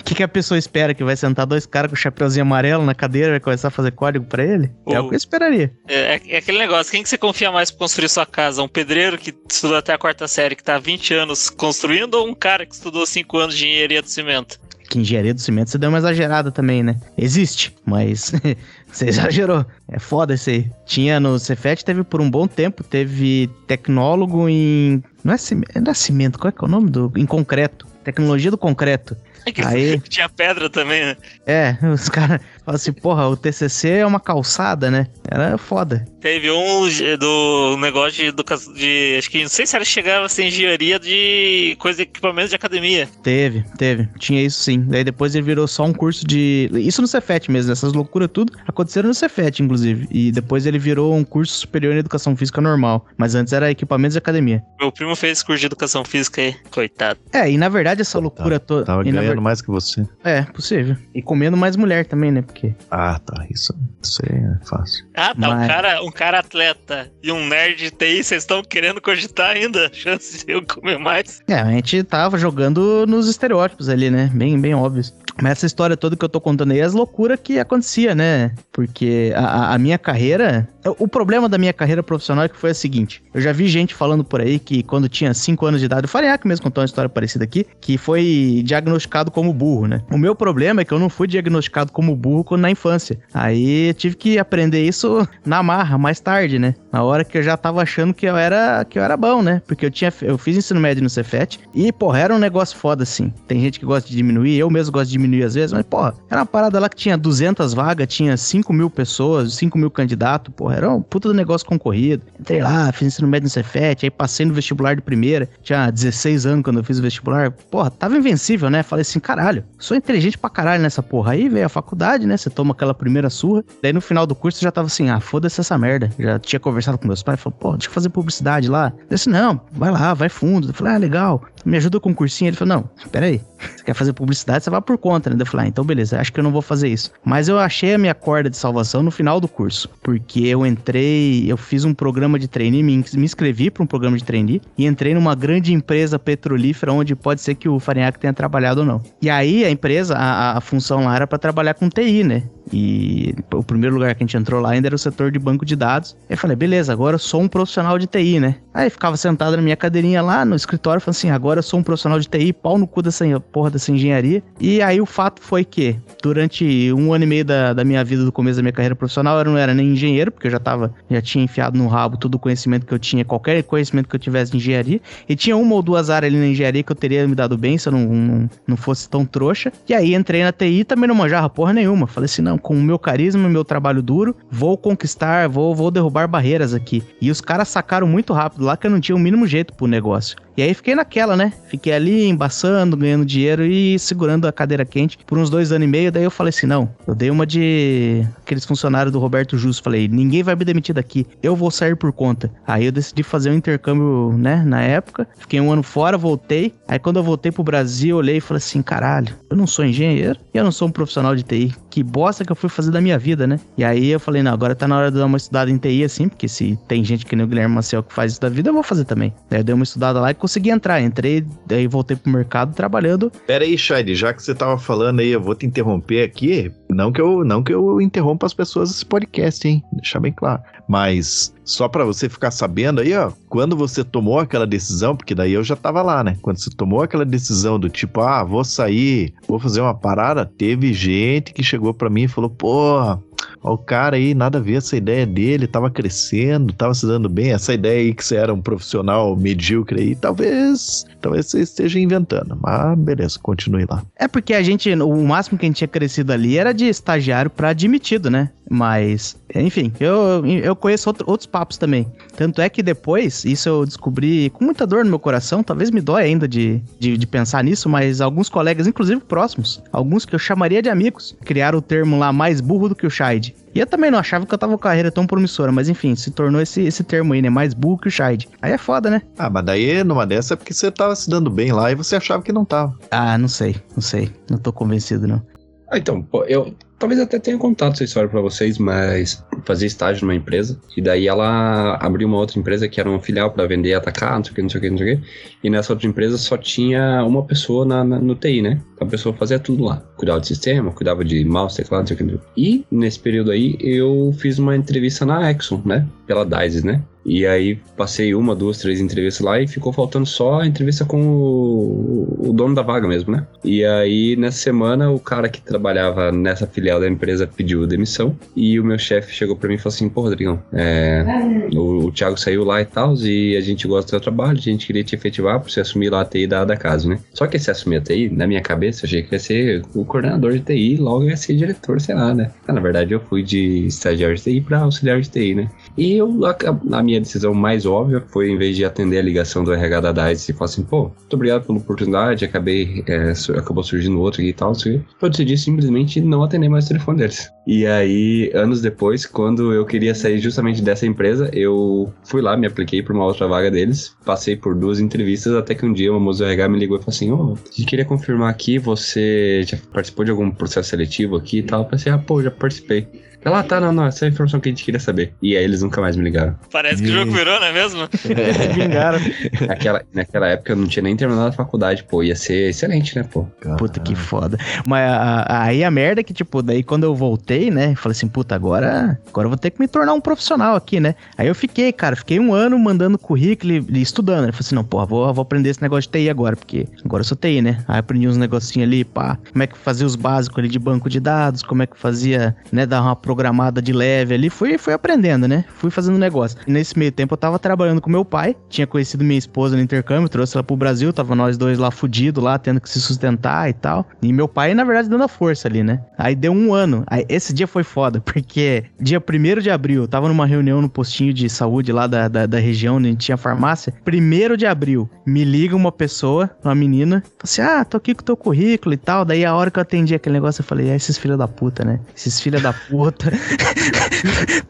O que, que a pessoa espera? Que vai sentar dois caras com chapeuzinho amarelo na cadeira e vai começar a fazer código pra ele? É o O- que eu esperaria. É, é aquele negócio, quem que você confia mais pra construir sua casa? Um pedreiro que estudou até a quarta série, que tá há 20 anos construindo, ou um cara que estudou 5 anos de engenharia do cimento? Que engenharia do cimento você deu uma exagerada também, né? Existe, mas você exagerou. É foda isso aí. Tinha no Cefet, teve por um bom tempo, teve tecnólogo em. Não é cimento, não é cimento qual é que é o nome? Do, em concreto. Tecnologia do concreto. É que Aí. tinha pedra também, né? É, os caras falam assim, porra, o TCC é uma calçada, né? Era foda. Teve um do negócio de educação de. Acho que não sei se era chegava a ser engenharia de coisa de equipamentos de academia. Teve, teve. Tinha isso sim. Daí depois ele virou só um curso de. Isso no Cefet mesmo, essas loucuras tudo aconteceram no Cefet, inclusive. E depois ele virou um curso superior em educação física normal. Mas antes era equipamentos de academia. Meu primo fez curso de educação física aí. Coitado. É, e na verdade essa loucura toda. Tava na ganhando ver- mais que você. É, possível. E comendo mais mulher também, né? Ah, tá. Isso, isso aí é fácil. Ah, tá. Um, Mas- cara, um cara atleta e um nerd de TI, vocês estão querendo cogitar ainda? Chance de eu comer mais? É, a gente tava jogando nos estereótipos ali, né? Bem, bem óbvios. Mas essa história toda que eu tô contando aí é as loucuras que acontecia, né? Porque a, a minha carreira. O problema da minha carreira profissional é que foi o seguinte: eu já vi gente falando por aí que quando tinha 5 anos de idade, o Fariac mesmo contou uma história parecida aqui, que foi diagnosticado como burro, né? O meu problema é que eu não fui diagnosticado como burro quando na infância. Aí tive que aprender isso na marra, mais tarde, né? Na hora que eu já tava achando que eu era, que eu era bom, né? Porque eu tinha eu fiz ensino médio no Cefet e, porra, era um negócio foda assim. Tem gente que gosta de diminuir, eu mesmo gosto de diminuir às vezes, mas, porra, era uma parada lá que tinha 200 vagas, tinha 5 mil pessoas, 5 mil candidatos, porra, era um puta do negócio concorrido. Entrei lá, fiz ensino médio no Cefet, aí passei no vestibular de primeira, tinha 16 anos quando eu fiz o vestibular, porra, tava invencível, né? Falei assim, caralho, sou inteligente pra caralho nessa porra. Aí veio a faculdade, né? Você toma aquela primeira surra, daí no final do curso já tava assim, ah, foda-se essa merda. Já tinha conversado com meus pais, falou, pô, deixa eu fazer publicidade lá. Eu disse, não, vai lá, vai fundo. Eu falei, ah, legal, me ajuda com o cursinho. Ele falou, não, pera aí, você quer fazer publicidade, você vai por conta, né? Eu falei, ah, então beleza, acho que eu não vou fazer isso. Mas eu achei a minha corda de salvação no final do curso, porque eu entrei, eu fiz um programa de trainee, me, me inscrevi para um programa de trainee e entrei numa grande empresa petrolífera onde pode ser que o Farinhaque tenha trabalhado ou não. E aí a empresa, a, a função lá era para trabalhar com TI, né? E o primeiro lugar que a gente entrou lá ainda era o setor de banco de dados. Aí eu falei, beleza, agora eu sou um profissional de TI, né? Aí ficava sentado na minha cadeirinha lá no escritório, falando assim, agora eu sou um profissional de TI, pau no cu dessa porra dessa engenharia. E aí o fato foi que, durante um ano e meio da, da minha vida, do começo da minha carreira profissional, eu não era nem engenheiro, porque eu já tava, já tinha enfiado no rabo todo o conhecimento que eu tinha, qualquer conhecimento que eu tivesse de engenharia. E tinha uma ou duas áreas ali na engenharia que eu teria me dado bem se eu não, não, não fosse tão trouxa. E aí entrei na TI também não manjava porra nenhuma. Falei assim, não, com o meu carisma e meu trabalho duro, vou conquistar, vou, vou derrubar barreiras aqui. E os caras sacaram muito rápido lá que eu não tinha o mínimo jeito pro negócio. E aí fiquei naquela, né? Fiquei ali embaçando, ganhando dinheiro e segurando a cadeira quente por uns dois anos e meio. Daí eu falei assim: não, eu dei uma de aqueles funcionários do Roberto Justo. Falei: ninguém vai me demitir daqui, eu vou sair por conta. Aí eu decidi fazer um intercâmbio, né? Na época, fiquei um ano fora, voltei. Aí quando eu voltei pro Brasil, olhei e falei assim: caralho, eu não sou engenheiro e eu não sou um profissional de TI. Que bosta que eu fui fazer da minha vida, né? E aí eu falei: não, agora tá na hora de dar uma estudada em TI assim, porque se tem gente que nem o Guilherme Maciel que faz isso da vida, eu vou fazer também. Daí eu dei uma estudada lá e consegui entrar. Entrei, daí voltei pro mercado trabalhando. Pera aí, Shade, já que você tava falando aí, eu vou te interromper aqui. Não que eu, não que eu interrompa as pessoas desse podcast, hein? Deixar bem claro. Mas só para você ficar sabendo aí, ó, quando você tomou aquela decisão, porque daí eu já tava lá, né? Quando você tomou aquela decisão do tipo, ah, vou sair, vou fazer uma parada, teve gente que chegou para mim e falou, porra, o cara aí, nada a ver essa ideia dele, tava crescendo, tava se dando bem, essa ideia aí que você era um profissional medíocre aí, talvez, talvez você esteja inventando, mas beleza, continue lá. É porque a gente, o máximo que a gente tinha crescido ali era de estagiário para admitido, né? Mas, enfim, eu, eu conheço outro, outros papos também. Tanto é que depois, isso eu descobri com muita dor no meu coração, talvez me dói ainda de, de, de pensar nisso, mas alguns colegas, inclusive próximos, alguns que eu chamaria de amigos, criaram o termo lá mais burro do que o Shide. E eu também não achava que eu tava com carreira tão promissora, mas enfim, se tornou esse, esse termo aí, né? Mais burro que o Shide. Aí é foda, né? Ah, mas daí numa dessa é porque você tava se dando bem lá e você achava que não tava. Ah, não sei, não sei. Não tô convencido, não. Ah, então, pô, eu talvez até tenha contado essa história para vocês, mas fazia estágio numa empresa e daí ela abriu uma outra empresa que era uma filial para vender e atacar, não sei o que, não sei o que, não sei o que. E nessa outra empresa só tinha uma pessoa na, na, no TI, né? A pessoa fazia tudo lá. Cuidava de sistema, cuidava de mouse, teclado, não sei o que. Não sei o que. E nesse período aí eu fiz uma entrevista na Exxon, né? Pela DICE, né? E aí passei uma, duas, três entrevistas lá e ficou faltando só a entrevista com o, o, dono da vaga mesmo, né? E aí nessa semana o cara que trabalhava nessa filial da empresa pediu demissão e o meu chefe chegou para mim e falou assim: Pô, Rodrigão, é, o, o Thiago saiu lá e tal, e a gente gosta do seu trabalho, a gente queria te efetivar pra você assumir lá a TI da, da casa, né? Só que esse assumir a TI, na minha cabeça, eu achei que ia ser o coordenador de TI, logo ia ser diretor, sei lá, né? Ah, na verdade, eu fui de estagiário de TI pra auxiliar de TI, né? E eu, a, a minha decisão mais óbvia foi, em vez de atender a ligação do RH da DICE e falar assim, pô, muito obrigado pela oportunidade, acabei, é, acabou surgindo outro e tal, assim, eu decidi simplesmente não atender mais o telefone deles. E aí, anos depois, quando eu queria sair justamente dessa empresa, eu fui lá, me apliquei para uma outra vaga deles, passei por duas entrevistas, até que um dia uma moça do RH me ligou e falou assim, ô, oh, queria confirmar aqui, você já participou de algum processo seletivo aqui e tal? Eu pensei, ah, pô, já participei. Ela tá, não, não, essa é a informação que a gente queria saber. E aí eles nunca mais me ligaram. Parece que o jogo virou, não é mesmo? Vingaram. Naquela, naquela época eu não tinha nem terminado a faculdade, pô. Ia ser excelente, né, pô? Puta que foda. Mas aí a merda é que, tipo, daí quando eu voltei, né? Falei assim, puta, agora, agora eu vou ter que me tornar um profissional aqui, né? Aí eu fiquei, cara, fiquei um ano mandando currículo e, e estudando. Eu falei assim, não, porra, vou, vou aprender esse negócio de TI agora, porque agora eu sou TI, né? Aí aprendi uns negocinhos ali, pá, como é que fazia os básicos ali de banco de dados, como é que fazia, né, dar uma programada de leve ali. Fui, fui aprendendo, né? Fui fazendo negócio. E nesse meio tempo eu tava trabalhando com meu pai, tinha conhecido minha esposa no intercâmbio, trouxe ela pro Brasil, tava nós dois lá fudidos lá, tendo que se sustentar e tal. E meu pai, na verdade, dando a força ali, né? Aí deu um ano. Aí esse dia foi foda, porque dia 1 de abril, eu tava numa reunião no postinho de saúde lá da, da, da região onde tinha farmácia. 1 de abril, me liga uma pessoa, uma menina, assim: Ah, tô aqui com o teu currículo e tal. Daí a hora que eu atendi aquele negócio, eu falei: É, esses filha da puta, né? Esses filha da puta.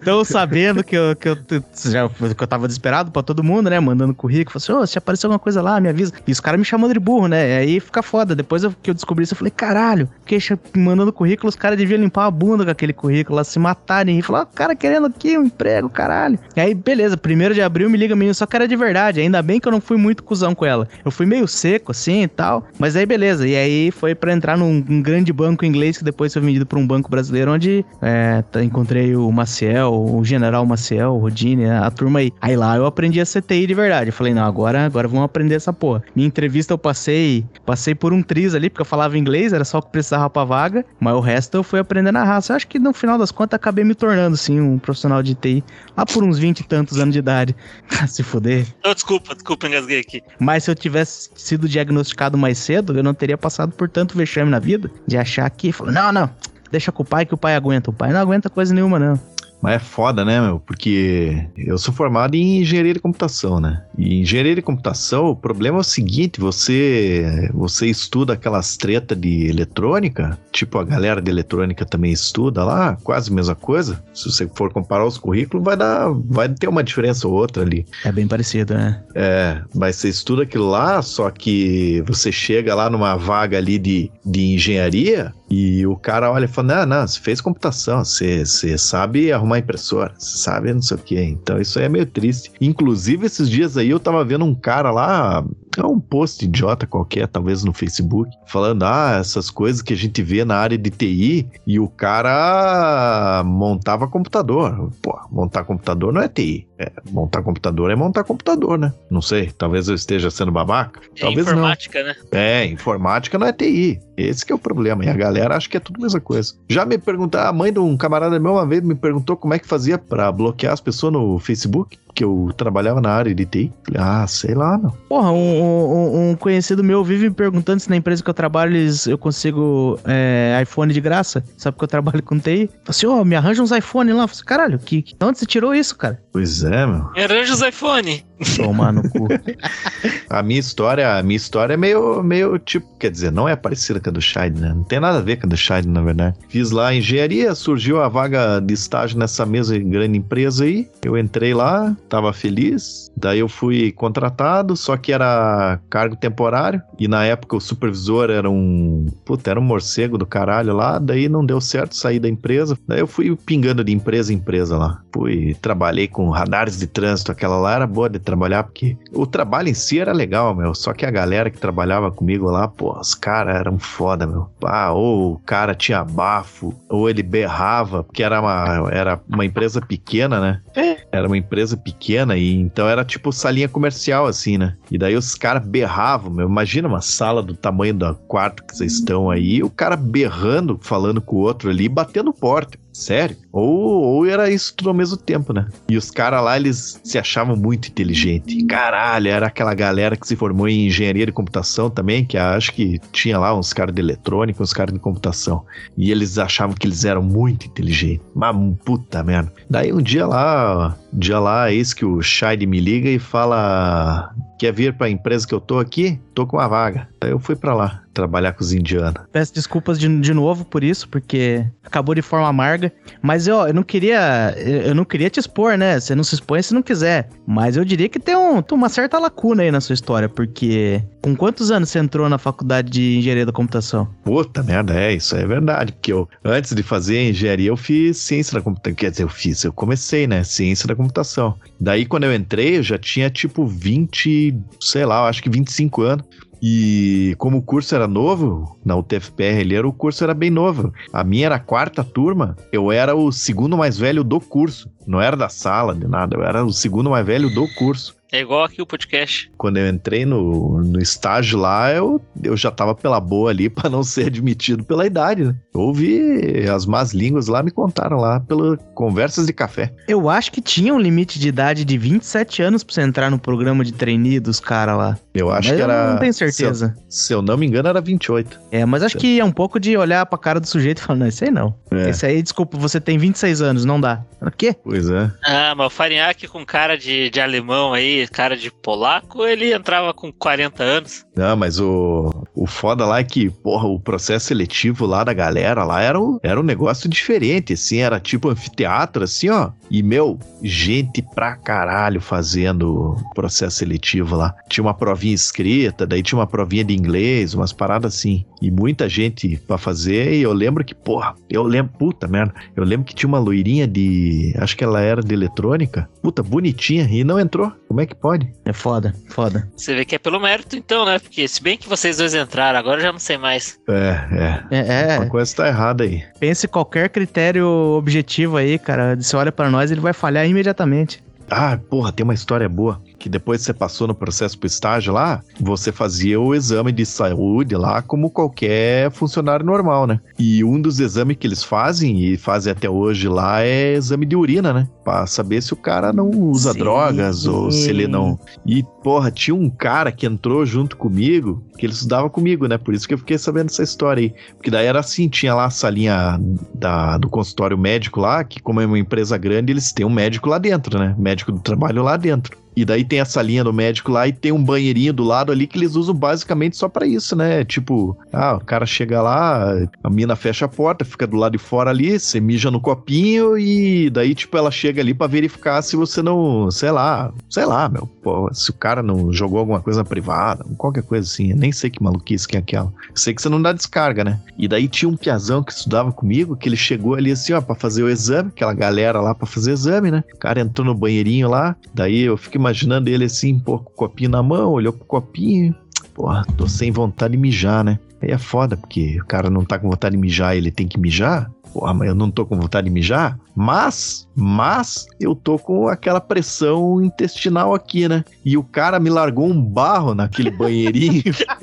Tão sabendo que eu, que, eu, já, que eu tava desesperado pra todo mundo, né? Mandando currículo. Falei assim, ô, se aparecer alguma coisa lá, me avisa. E os caras me chamando de burro, né? Aí fica foda. Depois eu- que eu descobri isso, eu falei, caralho, cha- mandando currículo, os caras deviam limpar a bunda com aquele currículo lá, se matarem. E falar, o cara querendo aqui um emprego, caralho. E aí, beleza, primeiro de abril me liga a menina, só que era de verdade. Ainda bem que eu não fui muito cuzão com ela. Eu fui meio seco, assim e tal. Mas aí, beleza. E aí foi pra entrar num, num grande banco inglês que depois foi vendido pra um banco brasileiro, onde é, tá- encontrei o Maciel, o General Maciel, o Rodine, a, a turma aí. Aí lá eu aprendi a CTI de verdade. Eu falei, não, agora, agora vamos aprender essa porra. Minha entrevista eu passei, passei por um triz ali, porque eu falava inglês, era só o que precisava pra vaga, mas o resto eu fui aprendendo na raça. Eu acho que no final das contas acabei me tornando, sim, um profissional de TI, lá por uns 20 e tantos anos de idade. se fuder. Oh, desculpa, desculpa, engasguei aqui. Mas se eu tivesse sido diagnosticado mais cedo, eu não teria passado por tanto vexame na vida de achar que, falou, não, não, deixa com o pai que o pai aguenta. O pai não aguenta coisa nenhuma, não. Mas é foda, né, meu? Porque eu sou formado em engenharia de computação, né? E engenharia de computação, o problema é o seguinte: você você estuda aquelas tretas de eletrônica, tipo a galera de eletrônica também estuda lá, quase a mesma coisa. Se você for comparar os currículos, vai dar, vai ter uma diferença ou outra ali. É bem parecido, né? É, mas você estuda aquilo lá, só que você chega lá numa vaga ali de, de engenharia e o cara olha e fala: Não, não, você fez computação, você, você sabe arrumar impressora, você sabe não sei o que. Então isso aí é meio triste. Inclusive, esses dias aí eu tava vendo um cara lá, é um post idiota qualquer, talvez no Facebook, falando: Ah, essas coisas que a gente vê na área de TI e o cara montava computador. Pô, montar computador não é TI. É, montar computador é montar computador, né? Não sei, talvez eu esteja sendo babaca. É Talvez informática, né? não. É, informática não é TI. Esse que é o problema. E a galera acha que é tudo a mesma coisa. Já me perguntaram, a mãe de um camarada meu uma vez me perguntou como é que fazia pra bloquear as pessoas no Facebook, que eu trabalhava na área de TI. Ah, sei lá, não. Porra, um, um- um conhecido meu vive me perguntando se na empresa que eu trabalho eles, eu consigo é, iPhone de graça. Sabe que eu trabalho com TI? Falei assim, ô, me arranja uns iPhone lá. Eu falei, assim, caralho, que, que, de onde você tirou isso, cara? Pois é, meu. Arranja os iPhone. Tomar no cu. A minha história, a minha história é meio, meio tipo, quer dizer, não é parecida com a do Shide, né? Não tem nada a ver com a do Shide, na verdade. Fiz lá engenharia, surgiu a vaga de estágio nessa mesma grande empresa aí. Eu entrei lá, tava feliz. Daí eu fui contratado, só que era cargo temporário. E na época o supervisor era um. Puta, era um morcego do caralho lá. Daí não deu certo sair da empresa. Daí eu fui pingando de empresa em empresa lá. Fui, trabalhei com radares de trânsito. Aquela lá era boa de trabalhar, porque o trabalho em si era legal, meu. Só que a galera que trabalhava comigo lá, pô, os caras eram foda, meu. Ah, ou o cara tinha bafo, ou ele berrava, porque era uma, era uma empresa pequena, né? Era uma empresa pequena e então era tipo salinha comercial, assim, né? E daí os caras berravam, meu. Imagina uma sala do tamanho do quarto que vocês estão aí, o cara berrando, falando com o outro ali, batendo porta. Sério? Ou, ou era isso tudo ao mesmo tempo, né? E os caras lá, eles se achavam muito inteligentes. Caralho, era aquela galera que se formou em engenharia de computação também, que acho que tinha lá uns caras de eletrônica, uns caras de computação. E eles achavam que eles eram muito inteligentes. Mas puta merda. Daí um dia lá, um dia lá, eis que o Shide me liga e fala: Quer vir pra empresa que eu tô aqui? Tô com uma vaga. Daí eu fui pra lá trabalhar com os indianos. Peço desculpas de, de novo por isso, porque acabou de forma amarga. Mas eu, eu não queria. Eu não queria te expor, né? Você não se expõe se não quiser. Mas eu diria que tem, um, tem uma certa lacuna aí na sua história, porque. Com quantos anos você entrou na faculdade de engenharia da computação? Puta merda, é, isso é verdade. Porque eu, antes de fazer engenharia, eu fiz ciência da computação. Quer dizer, eu fiz, eu comecei, né? Ciência da computação. Daí, quando eu entrei, eu já tinha tipo 20, sei lá, eu acho que 25 anos. E como o curso era novo, na UTFPR ele era, o curso era bem novo. A minha era a quarta turma, eu era o segundo mais velho do curso. Não era da sala, de nada, eu era o segundo mais velho do curso. É igual aqui o podcast. Quando eu entrei no, no estágio lá, eu, eu já tava pela boa ali para não ser admitido pela idade, né? Eu ouvi as más línguas lá, me contaram lá pela conversas de café. Eu acho que tinha um limite de idade de 27 anos pra você entrar no programa de trainee dos caras lá. Eu acho Mas que eu era. não tenho certeza. Se eu, se eu não me engano, era 28. É, mas acho que é um pouco de olhar pra cara do sujeito e falar, não, esse aí não. É. Esse aí, desculpa, você tem 26 anos, não dá. O quê? Pois é. Ah, mas o Farinhaque com cara de, de alemão aí, cara de polaco, ele entrava com 40 anos. Não, mas o, o foda lá é que, porra, o processo seletivo lá da galera lá era, um- era um negócio diferente, assim, era tipo anfiteatro, assim, ó. E, meu, gente pra caralho fazendo processo seletivo lá. Tinha uma provinha escrita, daí tinha uma provinha de inglês, umas paradas assim. E muita gente pra fazer, e eu lembro que, porra, eu lembro, puta merda, eu lembro que tinha uma loirinha de, acho que ela era de eletrônica, puta, bonitinha, e não entrou. Como é que pode? É foda, foda. Você vê que é pelo mérito, então, né? Porque se bem que vocês dois entraram, agora eu já não sei mais. É, é. É, Uma é, coisa tá errada aí. pense qualquer critério objetivo aí, cara. Você olha pra nós, ele vai falhar imediatamente. Ah, porra, tem uma história boa. Que depois você passou no processo pro estágio lá, você fazia o exame de saúde lá como qualquer funcionário normal, né? E um dos exames que eles fazem, e fazem até hoje lá, é exame de urina, né? Pra saber se o cara não usa Sim. drogas ou se ele não. E, porra, tinha um cara que entrou junto comigo, que ele estudava comigo, né? Por isso que eu fiquei sabendo essa história aí. Porque daí era assim, tinha lá a salinha da, do consultório médico lá, que como é uma empresa grande, eles têm um médico lá dentro, né? Médico do trabalho lá dentro. E daí tem essa linha do médico lá e tem um banheirinho do lado ali que eles usam basicamente só pra isso, né? Tipo, ah, o cara chega lá, a mina fecha a porta, fica do lado de fora ali, você mija no copinho e daí, tipo, ela chega ali pra verificar se você não, sei lá, sei lá, meu, pô, se o cara não jogou alguma coisa privada, qualquer coisa assim. Eu nem sei que maluquice que é aquela. Sei que você não dá descarga, né? E daí tinha um piazão que estudava comigo, que ele chegou ali assim, ó, pra fazer o exame, aquela galera lá pra fazer exame, né? O cara entrou no banheirinho lá, daí eu fico imaginando ele assim, pô, com o copinho na mão, olhou pro copinho, porra, tô sem vontade de mijar, né? Aí é foda, porque o cara não tá com vontade de mijar, ele tem que mijar. Eu não tô com vontade de mijar, mas, mas eu tô com aquela pressão intestinal aqui, né? E o cara me largou um barro naquele banheirinho.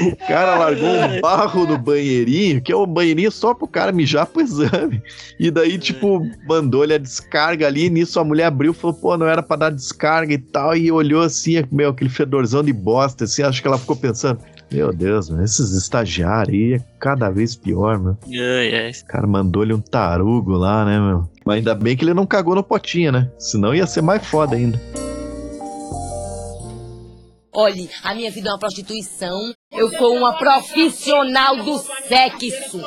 o cara largou um barro no banheirinho, que é o banheirinho só pro cara mijar pro exame. E daí, tipo, mandou-lhe a descarga ali, nisso a mulher abriu e falou, pô, não era pra dar descarga e tal, e olhou assim, meu, aquele fedorzão de bosta, assim, acho que ela ficou pensando, meu Deus, mano, esses estagiários aí é cada vez pior, meu. Ai, ai. O cara mandou-lhe um tarugo lá, né, meu? Mas ainda bem que ele não cagou no potinho, né? Senão ia ser mais foda ainda. Olhe, a minha vida é uma prostituição. Eu sou uma profissional do sexo.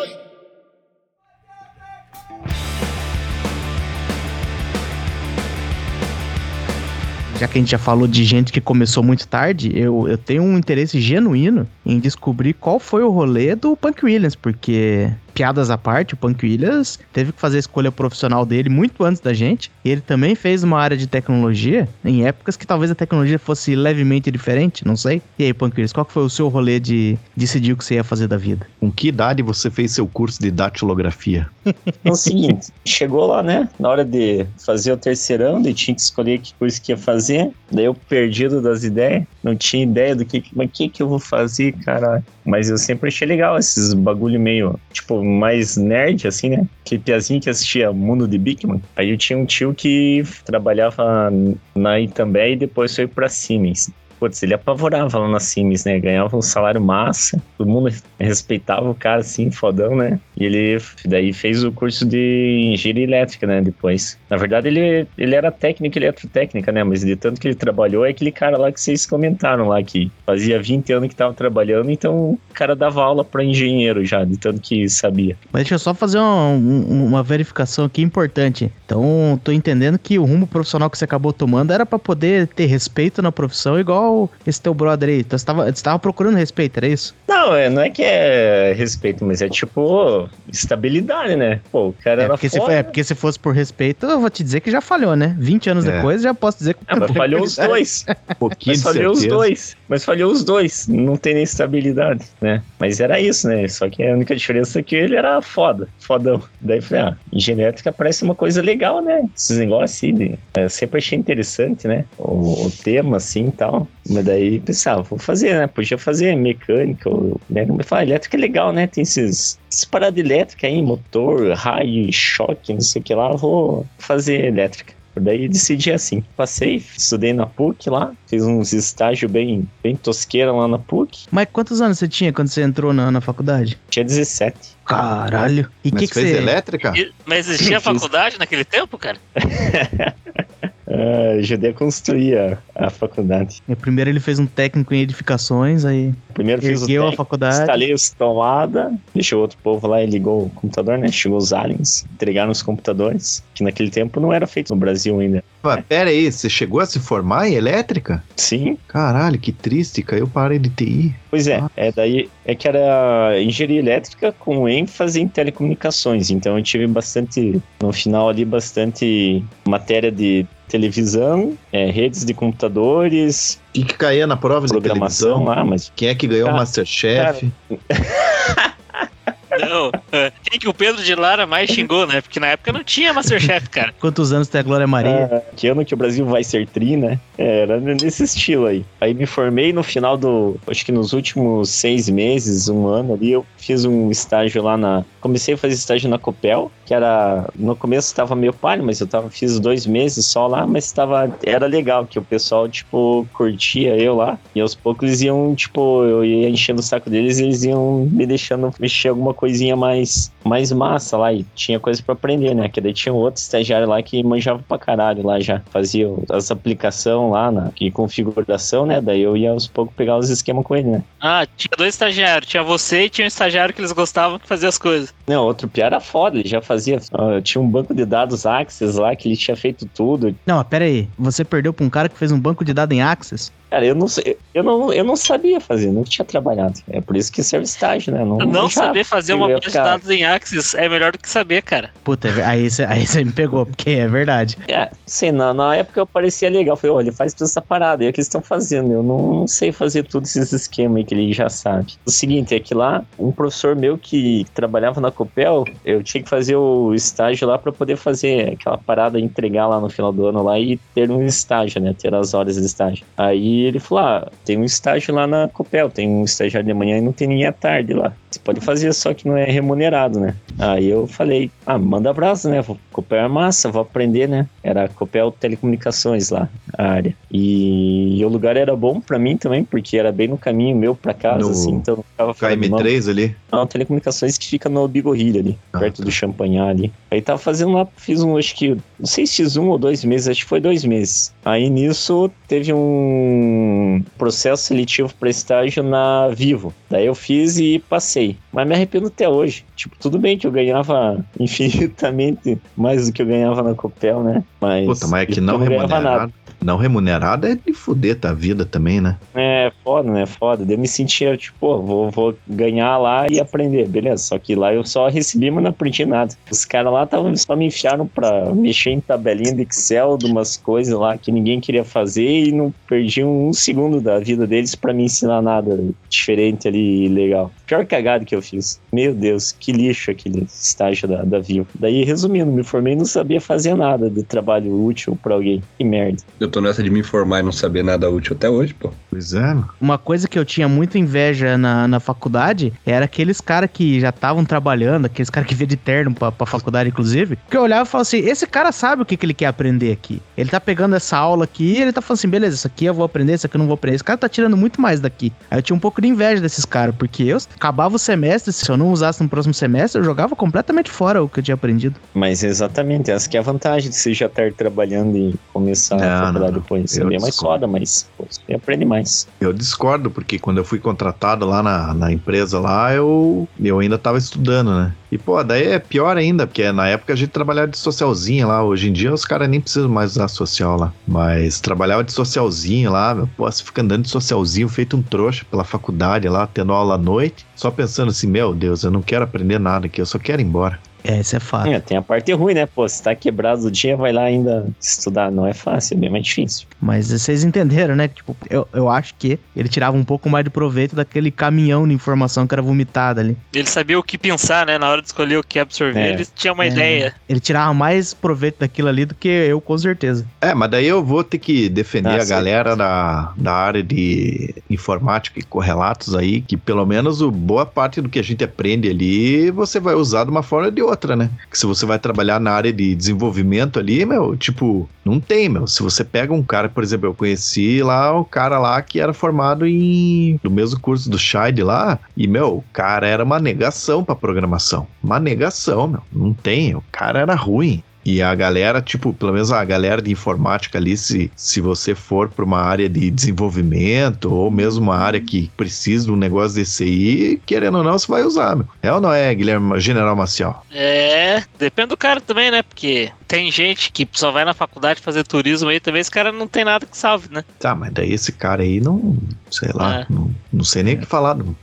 Já que a gente já falou de gente que começou muito tarde, eu, eu tenho um interesse genuíno em descobrir qual foi o rolê do Punk Williams, porque, piadas à parte, o Punk Williams teve que fazer a escolha profissional dele muito antes da gente. Ele também fez uma área de tecnologia em épocas que talvez a tecnologia fosse levemente diferente, não sei. E aí, Punk Williams, qual que foi o seu rolê de decidir o que você ia fazer da vida? Com que idade você fez seu curso de datilografia? É o seguinte, chegou lá, né? Na hora de fazer o terceirão, daí tinha que escolher que curso que ia fazer. Daí eu perdido das ideias, não tinha ideia do que, mas que que eu vou fazer, caralho. Mas eu sempre achei legal esses bagulho meio, tipo, mais nerd, assim, né? Aquele piazinho que assistia Mundo de Bigman. Aí eu tinha um tio que trabalhava na Itambé e depois foi pra Siemens. Putz, ele apavorava lá na Siemens, né? Ganhava um salário massa, todo mundo respeitava o cara assim, fodão, né? E ele daí fez o curso de engenharia elétrica, né? Depois. Na verdade, ele, ele era técnico eletrotécnica, né? Mas de tanto que ele trabalhou, é aquele cara lá que vocês comentaram lá, que fazia 20 anos que tava trabalhando, então o cara dava aula para engenheiro já, de tanto que sabia. Mas deixa eu só fazer uma, um- uma verificação aqui importante. Então, tô entendendo que o rumo profissional que você acabou tomando era pra poder ter respeito na profissão, igual esse teu brother aí. Então, você tava, você tava procurando respeito, era isso? Não, é, não é que é respeito, mas é tipo estabilidade, né? Pô, o cara É era porque, se, foda. é porque se fosse por respeito, eu vou te dizer que já falhou, né? 20 anos É. depois, já posso dizer que. Ah, mas falhou os dois. pouquinho Mas de falhou os dois. Mas falhou os dois. Não tem estabilidade, né? Mas era isso, né? Só que a única diferença é que ele era foda. Fodão. Daí eu falei, ah, engenharia elétrica parece uma coisa legal, né? Esses negócios assim. Eu sempre achei interessante, né? O, o tema, assim e tal. Mas daí pensava, vou fazer, né? Podia fazer mecânica, né? Mas falar, elétrica é legal, né? Tem esses, esses paradas elétricas aí, motor, raio, choque, não sei o que lá. Vou fazer elétrica. Daí decidi assim. Passei, estudei na PUC lá, fiz uns estágios bem, bem tosqueira lá na PUC. Mas quantos anos você tinha quando você entrou na, na faculdade? Tinha 17. Caralho. E o Mas que, que fez você. elétrica? E- Mas existia faculdade naquele tempo, cara? Ah, ajudei a construir a, a faculdade. Primeiro ele fez um técnico em edificações, aí Primeiro fiz o ergueu a técnico, faculdade. instalei os tomadas, deixou outro povo lá e ligou o computador, né? Chegou os aliens, entregaram os computadores, que naquele tempo não era feito no Brasil ainda. Mas pera aí, você chegou a se formar em elétrica? Sim, Caralho, que triste, caiu para a área de TI. Pois é, Ah. é daí é que era engenharia elétrica com ênfase em telecomunicações. Então eu tive bastante, no final ali, bastante matéria de televisão, é, redes de computadores, O que, caía na prova de programação televisão? lá, mas Quem é que ganhou o Cara, Masterchef? Não. é, Quem que o Pedro de Lara mais xingou, né? Porque na época não tinha Masterchef, cara. Quantos anos tem a Glória Maria? Ah, que ano que o Brasil vai ser tri, né? É, Era nesse estilo aí. Aí me formei no final do. Acho que nos últimos seis meses, um ano ali, eu fiz um estágio lá na. Comecei a fazer estágio na Copel, que era. No começo estava meio palho, mas eu tava, fiz dois meses só lá, mas tava. Era legal, que o pessoal, tipo, curtia eu lá. E aos poucos eles iam, tipo, eu ia enchendo o saco deles e eles iam me deixando mexer alguma coisinha mais, mais massa lá. E tinha coisa pra aprender, né? Que daí tinha um outro estagiário lá que manjava pra caralho lá já. Fazia as aplicações lá na e configuração, né? Daí eu ia aos poucos pegar os esquemas com ele, né? Ah, tinha dois estagiários. Tinha você e tinha um estagiário que eles gostavam de fazer as coisas. Não, outro piá era foda, ele já fazia. Ah, tinha um banco de dados Axis lá que ele tinha feito tudo. Não, pera aí. Você perdeu pra um cara que fez um banco de dados em Access? Cara, eu não sei, eu não, eu não sabia fazer, não tinha trabalhado. É por isso que serve estágio, né? Não, Não, saber fazer uma base de dados em Axis é melhor do que saber, cara. Puta, é aí você aí me pegou, porque é verdade. É, sei, na, na época eu parecia legal. Falei, olha, faz toda essa parada. E é o que eles estão fazendo. Eu não, não sei fazer todos esses esquemas aí que ele já sabe. O seguinte é que lá, um professor meu que trabalhava na Copel, eu tinha que fazer o estágio lá para poder fazer aquela parada, entregar lá no final do ano lá e ter um estágio, né? Ter as horas de estágio. Aí ele falou: ah, tem um estágio lá na Copel, tem um estagiário de manhã e não tem ninguém à tarde lá. Você pode fazer, só que não é remunerado, né? Aí eu falei, ah, manda abraço, né? Vou- Copel é massa, vou aprender, né? Era Copel Telecomunicações lá, a área. E, o lugar era bom pra mim também, porque era bem no caminho meu pra casa, No assim, então mão. KM3 ali. Não, telecomunicações que fica no Bigorrilha ali, Ah, perto tá. do Champanhar ali. Aí tava fazendo lá, fiz um, acho que, não sei se fiz um ou dois meses, acho que foi dois meses. Aí nisso teve um processo seletivo para estágio na Vivo. Daí eu fiz e passei. Mas me arrependo até hoje. Tipo, tudo bem que eu ganhava infinitamente mais do que eu ganhava na Copel, né? Mas, Puta, mas é que não ganhava nada. Não remunerado é de fuder tua vida também, né? É foda, né? Foda. Eu me sentia, tipo, pô, vou, vou ganhar lá e aprender, beleza. Só que lá eu só recebi, mas não aprendi nada. Os caras lá tavam, só me enfiaram pra mexer em tabelinha de Excel de umas coisas lá que ninguém queria fazer e não perdiam um segundo da vida deles pra me ensinar nada diferente ali e legal. Pior cagada que eu fiz. Meu Deus, que lixo aquele estágio da, da Vivo. Daí, resumindo, me formei e não sabia fazer nada de trabalho útil pra alguém. Que merda. Eu Eu tô nessa de me informar e não saber nada útil até hoje, pô. Pois é. Uma coisa que eu tinha muita inveja na, na faculdade era aqueles caras que já estavam trabalhando, aqueles caras que via de terno pra, pra faculdade, inclusive, que eu olhava e falava assim: esse cara sabe o que, que ele quer aprender aqui. Ele tá pegando essa aula aqui e ele tá falando assim: beleza, isso aqui eu vou aprender, isso aqui eu não vou aprender. Esse cara tá tirando muito mais daqui. Aí eu tinha um pouco de inveja desses caras, porque eu acabava o semestre, se eu não usasse no próximo semestre, eu jogava completamente fora o que eu tinha aprendido. Mas exatamente, essa que é a vantagem de você já estar trabalhando e começar Não, a faculdade não, depois. É mais foda, mas pô, você aprende mais. Eu discordo, porque quando eu fui contratado lá na, na empresa lá, eu, eu ainda tava estudando, né? E, pô, daí é pior ainda, porque na época a gente trabalhava de socialzinha lá. Hoje em dia os caras nem precisam mais usar social lá. Mas trabalhava de socialzinho lá, meu, pô, você fica andando de socialzinho, feito um trouxa pela faculdade lá, tendo aula à noite, só pensando assim, meu Deus, eu não quero aprender nada aqui, eu só quero ir embora. É, isso é fato. É, tem a parte ruim, né? Pô, você tá quebrado o dia, vai lá ainda estudar. Não é fácil, é bem mais difícil. Mas vocês entenderam, né? Tipo, eu, eu acho que ele tirava um pouco mais de proveito daquele caminhão de informação que era vomitada ali. Ele sabia o que pensar, né? Na hora de escolher o que absorver, É. ele tinha uma É. ideia. Ele tirava mais proveito daquilo ali do que eu, com certeza. É, mas daí eu vou ter que defender Ah, a sim. galera da, da área de informática e correlatos aí, que pelo menos o, boa parte do que a gente aprende ali, você vai usar de uma forma ou de outra, né? Que se você vai trabalhar na área de desenvolvimento ali, meu, tipo, não tem, meu. Se você pega um cara, por exemplo, eu conheci lá o cara lá que era formado em do mesmo curso do Scheid lá, e, meu, o cara era uma negação pra programação. Uma negação, meu. Não tem, o cara era ruim. E a galera, tipo, pelo menos a galera de informática ali, se, se você for para uma área de desenvolvimento ou mesmo uma área que precisa de um negócio desse aí, querendo ou não, você vai usar, meu. É ou não é, Guilherme General Maciel? É, depende do cara também, né? Porque tem gente que só vai na faculdade fazer turismo aí, também esse cara não tem nada que salve, né? Tá, mas daí esse cara aí não, sei lá, É. não, não sei nem o que falar. Não.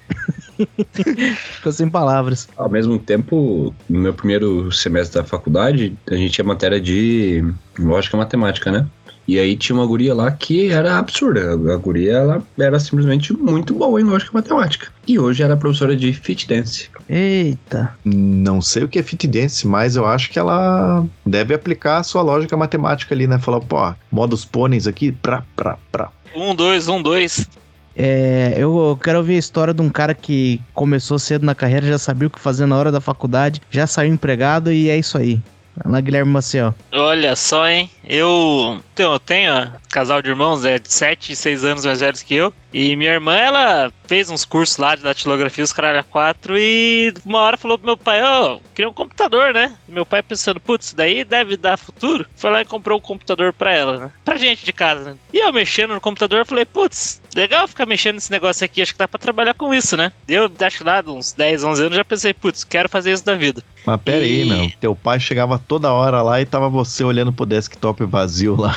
Ficou sem palavras. Ao mesmo tempo, no meu primeiro semestre da faculdade, a gente tinha matéria de lógica e matemática, né? E aí tinha uma guria lá que era absurda. A guria, ela era simplesmente muito boa em lógica e matemática. E hoje era professora de fit dance. Eita. Não sei o que é fit dance, mas eu acho que ela deve aplicar a sua lógica matemática ali, né? Falar, pô, modos pôneis aqui, pra, pra, pra. Um, dois, um, dois. É, eu quero ouvir a história de um cara que começou cedo na carreira, já sabia o que fazer na hora da faculdade, já saiu empregado e é isso aí. Lá, Guilherme Maciel. Olha só, hein? Eu tenho, eu tenho ó, casal de irmãos, é de 7 e 6 anos mais velhos que eu. E minha irmã, ela fez uns cursos lá de datilografia, os caralho a quatro, e uma hora falou pro meu pai, ó, queria um computador, né? E meu pai pensando, putz, isso daí deve dar futuro. Foi lá e comprou um computador pra ela, né? Pra gente de casa, né? E eu mexendo no computador, eu falei, putz, legal ficar mexendo nesse negócio aqui, acho que dá pra trabalhar com isso, né? Eu, acho lá, uns 10, 11 anos, já pensei, putz, quero fazer isso da vida. Mas pera aí, E- meu. Teu pai chegava toda hora lá e tava você olhando pro desktop vazio lá.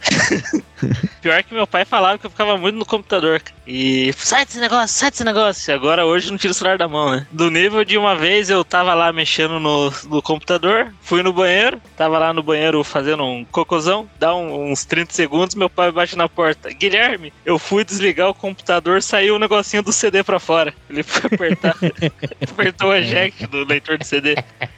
Pior que meu pai falava que eu ficava muito no computador. E sai desse negócio, sai desse negócio. Agora hoje não tiro o celular da mão, né? Do nível de uma vez eu tava lá mexendo no, no computador, fui no banheiro, tava lá no banheiro fazendo um cocôzão, dá um- uns 30 segundos, meu pai bate na porta. Guilherme, eu fui desligar o computador, saiu o negocinho do CD pra fora. Ele foi apertar, apertou o eject do leitor de CD.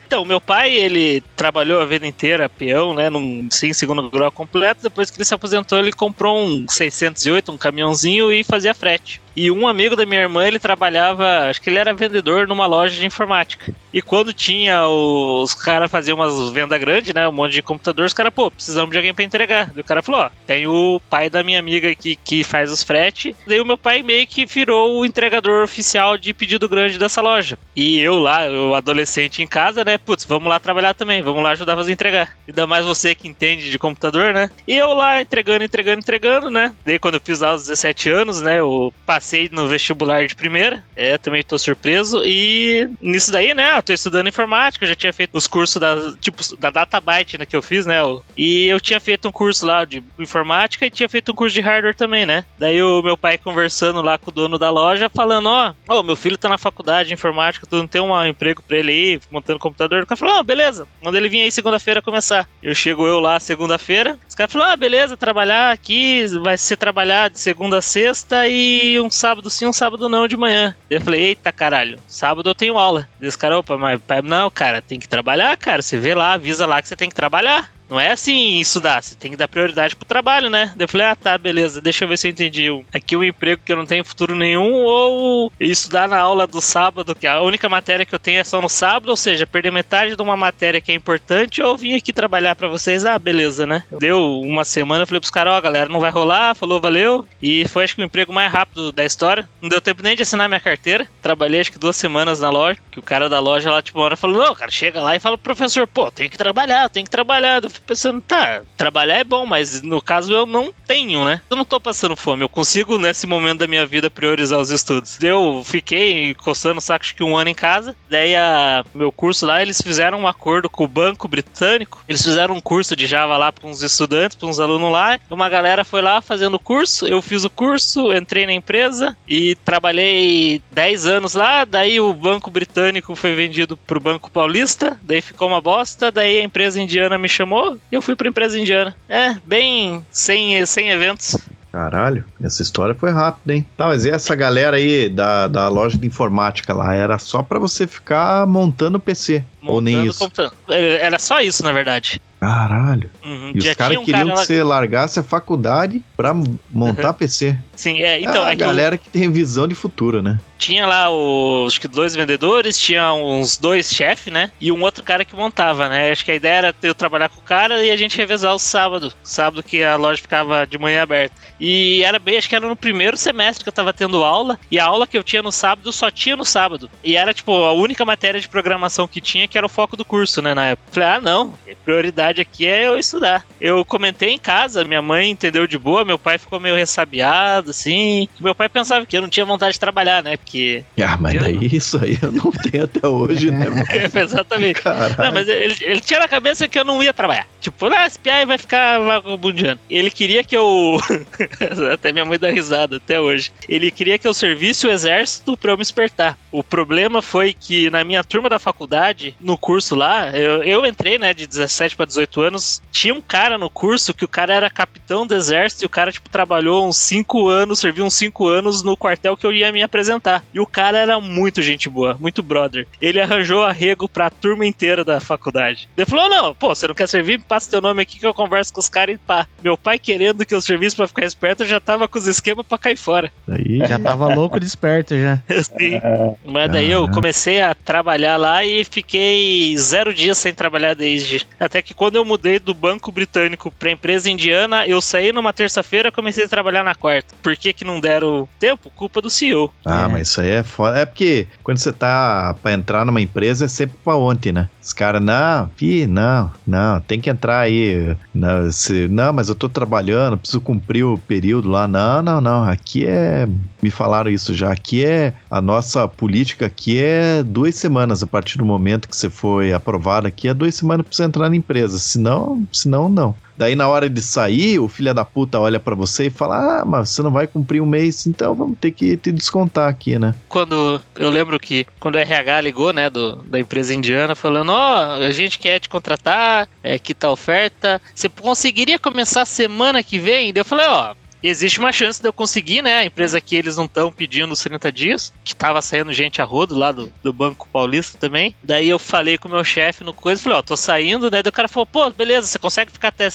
Então, meu pai, ele trabalhou a vida inteira peão, né, num sim, segundo grau completo. Depois que ele se aposentou, ele comprou um 608, um caminhãozinho e fazia frete. E um amigo da minha irmã, ele trabalhava, acho que ele era vendedor numa loja de informática. E quando tinha os caras faziam umas venda grande, né, um monte de computador, os caras, pô, precisamos de alguém pra entregar. E o cara falou, ó, tem o pai da minha amiga aqui que faz os frete. Daí o meu pai meio que virou o entregador oficial de pedido grande dessa loja. E eu lá, eu adolescente em casa, né, putz, vamos lá trabalhar também, vamos lá ajudar a entregar. Ainda mais você que entende de computador, né? E eu lá entregando, entregando, entregando, né? Daí quando eu fiz lá aos 17 anos, né, eu passei no vestibular de primeira, é, também tô surpreso. E nisso daí, né, eu tô estudando informática, eu já tinha feito os cursos da, tipo, da Databyte, né, que eu fiz, né? E eu tinha feito um curso lá de informática e tinha feito um curso de hardware também, né? Daí o meu pai conversando lá com o dono da loja, falando, ó, ó, meu filho tá na faculdade de informática, tu não tem um emprego pra ele aí, montando computador? O cara falou, ó, beleza, manda ele vir aí segunda-feira começar. Eu chego eu lá segunda-feira, os caras falaram, ah, beleza, trabalhar aqui, vai ser trabalhar de segunda a sexta e um sábado sim, um sábado não de manhã. Eu falei, eita caralho, sábado eu tenho aula. Os caras, opa, mas não, cara, tem que trabalhar, cara, você vê lá, avisa lá que você tem que trabalhar. Não é assim estudar, você tem que dar prioridade pro trabalho, né? Eu falei, ah, tá, beleza, deixa eu ver se eu entendi. Aqui um emprego que eu não tenho futuro nenhum, ou estudar na aula do sábado, que a única matéria que eu tenho é só no sábado, ou seja, perder metade de uma matéria que é importante, ou vim aqui trabalhar para vocês, ah, beleza, né? Deu uma semana, eu falei pros caras, ó, oh, galera, não vai rolar, falou, valeu. E foi acho que o emprego mais rápido da história. Não deu tempo nem de assinar minha carteira. Trabalhei acho que duas semanas na loja, que o cara da loja lá, tipo, uma hora falou, não, cara, chega lá e fala pro professor, pô, tem que trabalhar, tem que trabalhar. Eu pensando, tá, trabalhar é bom, mas no caso eu não tenho, né? Eu não tô passando fome, eu consigo nesse momento da minha vida priorizar os estudos. Eu fiquei coçando o saco acho que um ano em casa, daí a meu curso lá, eles fizeram um acordo com o banco britânico, eles fizeram um curso de Java lá para uns estudantes, para uns alunos lá, uma galera foi lá fazendo o curso, eu fiz o curso, entrei na empresa e trabalhei 10 anos lá, daí o banco britânico foi vendido pro Banco Paulista, daí ficou uma bosta, daí a empresa indiana me chamou e eu fui pra empresa indiana. É, bem sem, sem eventos. Caralho, essa história foi rápida, hein? Tá, mas e essa galera aí da, da loja de informática lá? Era só para você ficar montando PC? Montando ou nem isso? Computador. É, era só isso, na verdade. Caralho. Uhum. E os caras um queriam cara que você largasse a faculdade pra montar uhum. PC. Sim, é. Então, é a é galera que... que tem visão de futuro, né? Tinha lá os que dois vendedores, tinha uns dois chefes, né? E um outro cara que montava, né? Acho que a ideia era eu trabalhar com o cara e a gente revezar o sábado. Sábado que a loja ficava de manhã aberta. E era bem, acho que era no primeiro semestre que eu tava tendo aula. E a aula que eu tinha no sábado só tinha no sábado. E era, tipo, a única matéria de programação que tinha, que era o foco do curso, né? Na época. Falei, ah, não, prioridade aqui é eu estudar. Eu comentei em casa, minha mãe entendeu de boa, meu pai ficou meio ressabiado, assim. Meu pai pensava que eu não tinha vontade de trabalhar, né? Porque. Ah, mas daí não... isso aí eu não tenho até hoje, né? Exatamente. Caralho. Não, mas ele, ele, tinha na cabeça que eu não ia trabalhar. Tipo, ah, esse PI vai ficar vagabundiano. Ele queria que eu. até minha mãe dá risada até hoje. Ele queria que eu servisse o exército pra eu me espertar. O problema foi que na minha turma da faculdade, no curso lá, eu, eu entrei, né, de 17 para 18 anos, tinha um cara no curso que o cara era capitão do exército e o cara, tipo, trabalhou uns 5 anos, serviu uns 5 anos no quartel que eu ia me apresentar. E o cara era muito gente boa, muito brother. Ele arranjou arrego pra turma inteira da faculdade. Ele falou: não, pô, você não quer servir? Passa teu nome aqui que eu converso com os caras e pá. Meu pai querendo que eu servisse pra ficar esperto, eu já tava com os esquemas pra cair fora. Aí já tava louco de esperto já. Sim. Mas daí eu comecei a trabalhar lá e fiquei zero dias sem trabalhar desde. Até que quando eu mudei do banco britânico pra empresa indiana, eu saí numa terça-feira e comecei a trabalhar na quarta. Por que que não deram tempo? Culpa do CEO. Ah, é. mas isso aí é foda. É porque quando você tá pra entrar numa empresa é sempre pra ontem, né? Os caras, não, não, não, tem que entrar aí. Não, se, não, mas eu tô trabalhando, preciso cumprir o período lá. Não, não, não. Aqui é. Me falaram isso já. Aqui é. A nossa política aqui é duas semanas a partir do momento que você foi aprovado aqui, é duas semanas pra você entrar na empresa. Senão, senão não. Daí na hora de sair, o filho da puta olha para você e fala: Ah, mas você não vai cumprir um mês, então vamos ter que te descontar aqui, né? Quando eu lembro que quando o RH ligou, né, do, da empresa indiana, falando: Ó, oh, a gente quer te contratar, é, que tá oferta, você conseguiria começar semana que vem? Daí eu falei: Ó, oh, existe uma chance de eu conseguir, né? A empresa que eles não estão pedindo os 30 dias, que tava saindo gente a rodo lá do, do Banco Paulista também. Daí eu falei com o meu chefe no coisa, falei, ó, tô saindo, né? Daí o cara falou, pô, beleza, você consegue ficar até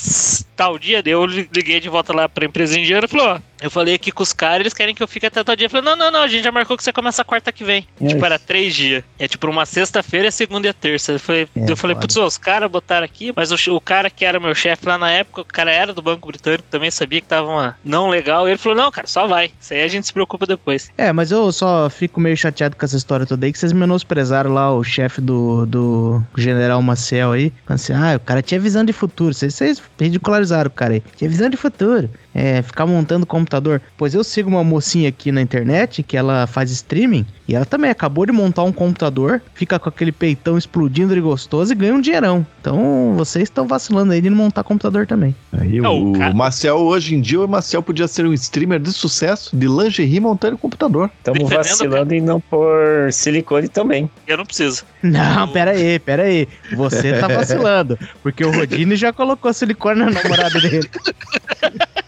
tal dia? Daí eu liguei de volta lá pra empresa indiana e falou, ó, eu falei aqui com os caras, eles querem que eu fique até tal dia. Eu falei, não, não, não, a gente já marcou que você começa quarta que vem. É tipo, era três dias. É tipo uma sexta-feira, segunda e a terça. Eu falei, é, eu falei putz, os caras botaram aqui, mas o, o cara que era meu chefe lá na época, o cara era do Banco Britânico, também sabia que tava uma não legal. E ele falou, não, cara, só vai. Isso aí a gente se preocupa depois. É, mas eu só fico meio chateado com essa história toda aí, que vocês menosprezaram lá o chefe do, do General Maciel aí. Assim, ah, o cara tinha visão de futuro. Vocês, vocês ridicularizaram o cara aí. Tinha visão de futuro é, ficar montando computador. Pois eu sigo uma mocinha aqui na internet que ela faz streaming e ela também acabou de montar um computador, fica com aquele peitão explodindo de gostoso e ganha um dinheirão. Então vocês estão vacilando aí de não montar computador também. Aí é, o, o Marcel, hoje em dia, o Marcel podia ser um streamer de sucesso de lingerie montando computador. Estamos vacilando em não pôr silicone também. Eu não preciso. Não, pera aí, pera aí. Você tá vacilando. Porque o Rodine já colocou silicone na namorada dele.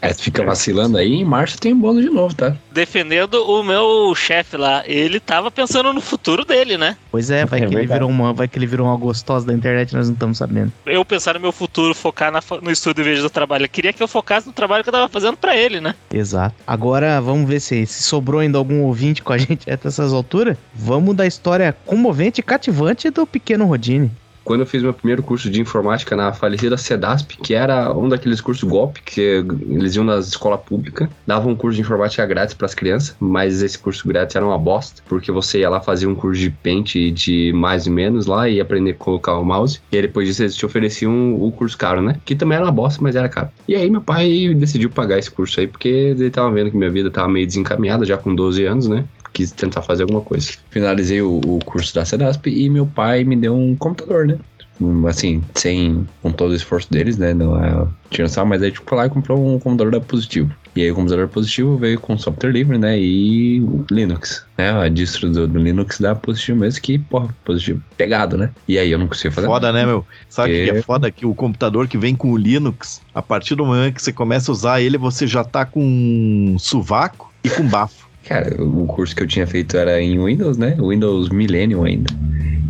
É, tu fica vacilando aí, em março tem um bônus de novo, tá? Defendendo o meu chefe lá, ele tava pensando no futuro dele, né? Pois é, vai É que ele virou uma, vai que ele virou uma gostosa da internet, nós não estamos sabendo. Eu pensar no meu futuro, focar na no estudo em vez do trabalho. Eu queria que eu focasse no trabalho que eu tava fazendo pra ele, né? Exato. Agora vamos ver se, se sobrou ainda algum ouvinte com a gente até essas alturas. Vamos da história comovente e cativante do pequeno Rodine. Quando eu fiz meu primeiro curso de informática na falecida CEDASP, que era um daqueles cursos golpe, que eles iam nas escolas públicas, davam um curso de informática grátis para as crianças, mas esse curso grátis era uma bosta, porque você ia lá fazer um curso de Paint de mais e menos lá e aprender a colocar o mouse, e aí depois disso eles te ofereciam o curso caro, né? Que também era uma bosta, mas era caro. E aí meu pai decidiu pagar esse curso aí, porque ele tava vendo que minha vida tava meio desencaminhada, já com 12 anos, né? Quis tentar fazer alguma coisa. Finalizei o, o curso da CEDASP e meu pai me deu um computador, né? Um, Assim, sem com todo o esforço deles, né? Não é tira só, mas aí tipo foi lá e comprou um computador da Positivo. E aí o computador positivo veio com software livre, né? E o Linux, né? A distro do, do Linux da Positivo mesmo, que, porra, positivo pegado, né? E aí eu não consigo fazer Foda, nada. né, meu? Sabe o que É. é foda? Que o computador que vem com o Linux, a partir do momento que você começa a usar ele, você já tá com um sovaco e com bafo. Cara, o curso que eu tinha feito era em Windows, né? Windows Millennium ainda.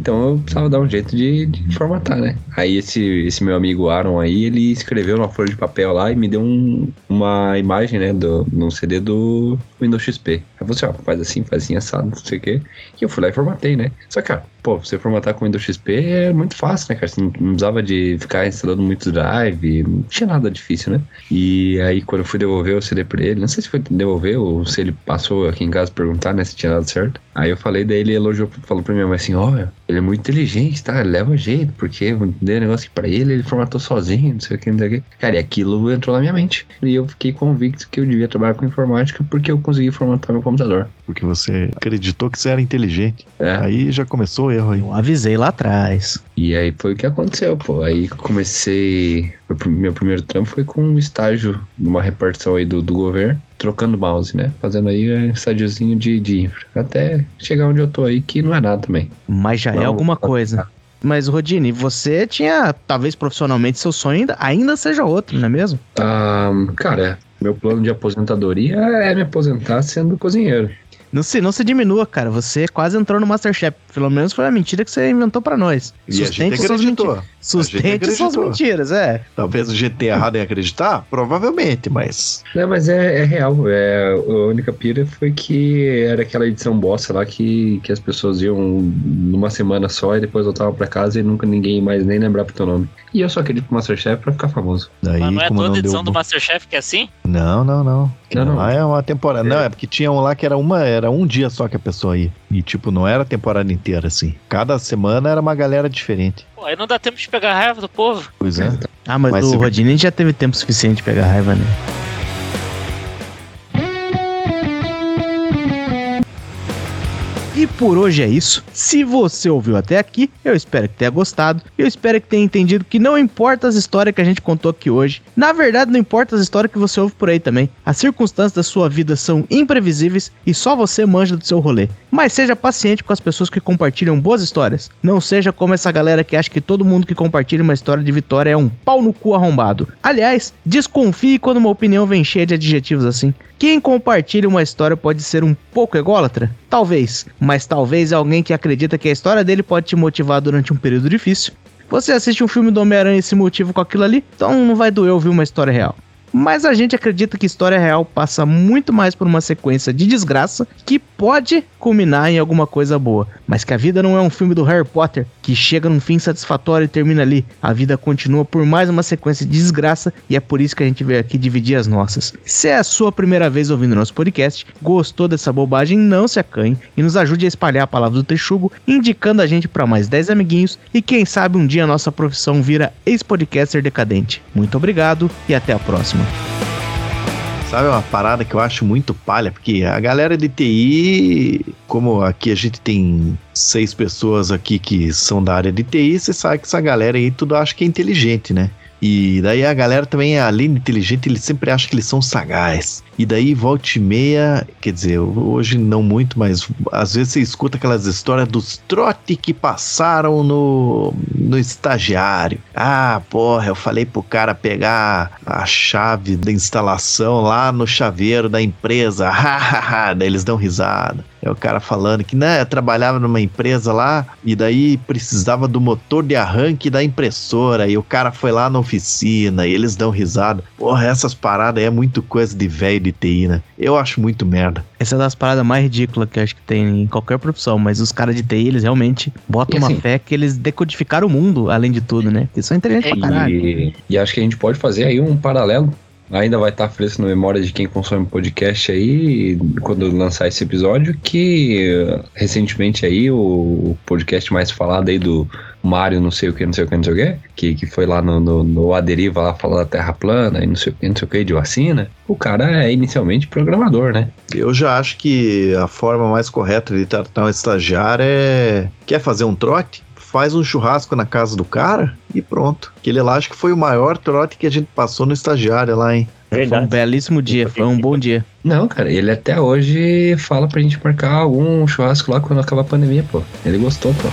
Então eu precisava dar um jeito de, de formatar, né? Aí esse, esse meu amigo Aaron aí, ele escreveu numa folha de papel lá e me deu um- uma imagem, né? Do, num CD do Windows XP. Aí assim, ó, faz assim, faz assim, assado, não sei o quê. E eu fui lá e formatei, né? Só que, cara, pô, você formatar com Windows XP é muito fácil, né, cara? Você não, não precisava de ficar instalando muito drive, não tinha nada difícil, né? E aí quando eu fui devolver o CD pra ele, não sei se foi devolver ou se ele passou aqui em casa perguntar, né, se tinha dado certo. Aí eu falei, daí ele elogiou, falou pra minha mãe assim, ó, ele é muito inteligente, tá? Ele leva jeito, porque eu dei um negócio aqui pra ele, ele formatou sozinho, não sei o que, não sei o que. Cara, e aquilo entrou na minha mente. E eu fiquei convicto que eu devia trabalhar com informática porque eu consegui formatar meu computador. Porque você acreditou que você era inteligente. É. Aí já começou o erro aí. Eu avisei lá atrás. E aí foi o que aconteceu, pô. Aí comecei. Meu primeiro trampo foi com um estágio numa repartição aí do, do governo, trocando mouse, né? Fazendo aí um estádiozinho de, de infra. Até chegar onde eu tô aí, que não é nada também. Mas já é Não, alguma coisa. Mas, Rodine, você tinha, talvez profissionalmente, seu sonho ainda, ainda seja outro, não é mesmo? Ah, cara, meu plano de aposentadoria é me aposentar sendo cozinheiro. Não se, não se diminua, cara. Você quase entrou no Masterchef. Pelo menos foi a mentira que você inventou pra nós. E a gente Sustente suas acreditou. mentiras. Sustente suas mentiras, é. Talvez o GT errado em acreditar? Provavelmente, mas. Não, mas é, é real. É, a única pira foi que era aquela edição bossa lá que, que as pessoas iam numa semana só e depois voltavam pra casa e nunca ninguém mais nem lembrava teu nome. E eu só acredito no Masterchef pra ficar famoso. Daí, Mas não é como toda não edição deu. do Masterchef que é assim? Não, não, não. Não, não. Lá é uma temporada. É. Não, é porque tinha um lá que era uma, era um dia só que a pessoa ia. E tipo, não era a temporada inteira assim. Cada semana era uma galera diferente. Pô, aí não dá tempo de pegar a raiva do povo. Pois é. Ah, mas, Mas do se- Rodine a gente já teve tempo suficiente de pegar raiva, né? E por hoje é isso. Se você ouviu até aqui, eu espero que tenha gostado. Eu espero que tenha entendido que não importa as histórias que a gente contou aqui hoje. Na verdade, não importa as histórias que você ouve por aí também. As circunstâncias da sua vida são imprevisíveis e só você manja do seu rolê. Mas seja paciente com as pessoas que compartilham boas histórias. Não seja como essa galera que acha que todo mundo que compartilha uma história de vitória é um pau no cu arrombado. Aliás, desconfie quando uma opinião vem cheia de adjetivos assim. Quem compartilha uma história pode ser um pouco ególatra? Talvez, mas talvez alguém que acredita que a história dele pode te motivar durante um período difícil. Você assiste um filme do Homem-Aranha e se motiva com aquilo ali, então não vai doer ouvir uma história real. Mas a gente acredita que história real passa muito mais por uma sequência de desgraça que pode culminar em alguma coisa boa. Mas que a vida não é um filme do Harry Potter que chega num fim satisfatório e termina ali. A vida continua por mais uma sequência de desgraça e é por isso que a gente veio aqui dividir as nossas. Se é a sua primeira vez ouvindo nosso podcast, gostou dessa bobagem, não se acanhe e nos ajude a espalhar a palavra do Texugo, indicando a gente para mais 10 amiguinhos e quem sabe um dia a nossa profissão vira ex-podcaster decadente. Muito obrigado e até a próxima. Sabe uma parada que eu acho muito palha? Porque a galera de TI, como aqui a gente tem seis pessoas aqui que são da área de TI, você sabe que essa galera aí tudo acha que é inteligente, né? E daí a galera também, além de inteligente, eles sempre acham que eles são sagaz. E daí, volta e meia, quer dizer, hoje não muito, mas às vezes você escuta aquelas histórias dos trote que passaram no, no estagiário. Ah, porra, eu falei pro cara pegar a chave da instalação lá no chaveiro da empresa. Hahaha, daí eles dão risada. É o cara falando que, né, trabalhava numa empresa lá e daí precisava do motor de arranque da impressora e o cara foi lá na oficina e eles dão risada. Porra, essas paradas aí é muito coisa de velho de TI, né? Eu acho muito merda. Essa é das paradas mais ridículas que eu acho que tem em qualquer profissão, mas os caras de TI, eles realmente botam E uma assim- fé que eles decodificaram o mundo, além de tudo, né? Eles são inteligentes pra caralho. E, e acho que a gente pode fazer aí um paralelo. Ainda vai estar fresco na memória de quem consome podcast aí, quando lançar esse episódio, que eh, recentemente aí o podcast mais falado aí do Mário não sei o que, não sei o que, não sei o que, que, que foi lá no, no, no Aderiva lá falar da Terra plana e não sei o que, não sei o que, de vacina. O cara é inicialmente programador, né? Eu já acho que a forma mais correta de tratar um estagiário é. Quer fazer um trote? Faz um churrasco na casa do cara e pronto. Aquele lá acho que foi o maior trote que a gente passou no estagiário lá, hein? Foi um Verdade. belíssimo dia, foi um bom dia. Não, cara, ele até hoje fala pra gente marcar algum churrasco lá quando acabar a pandemia, pô. Ele gostou, pô.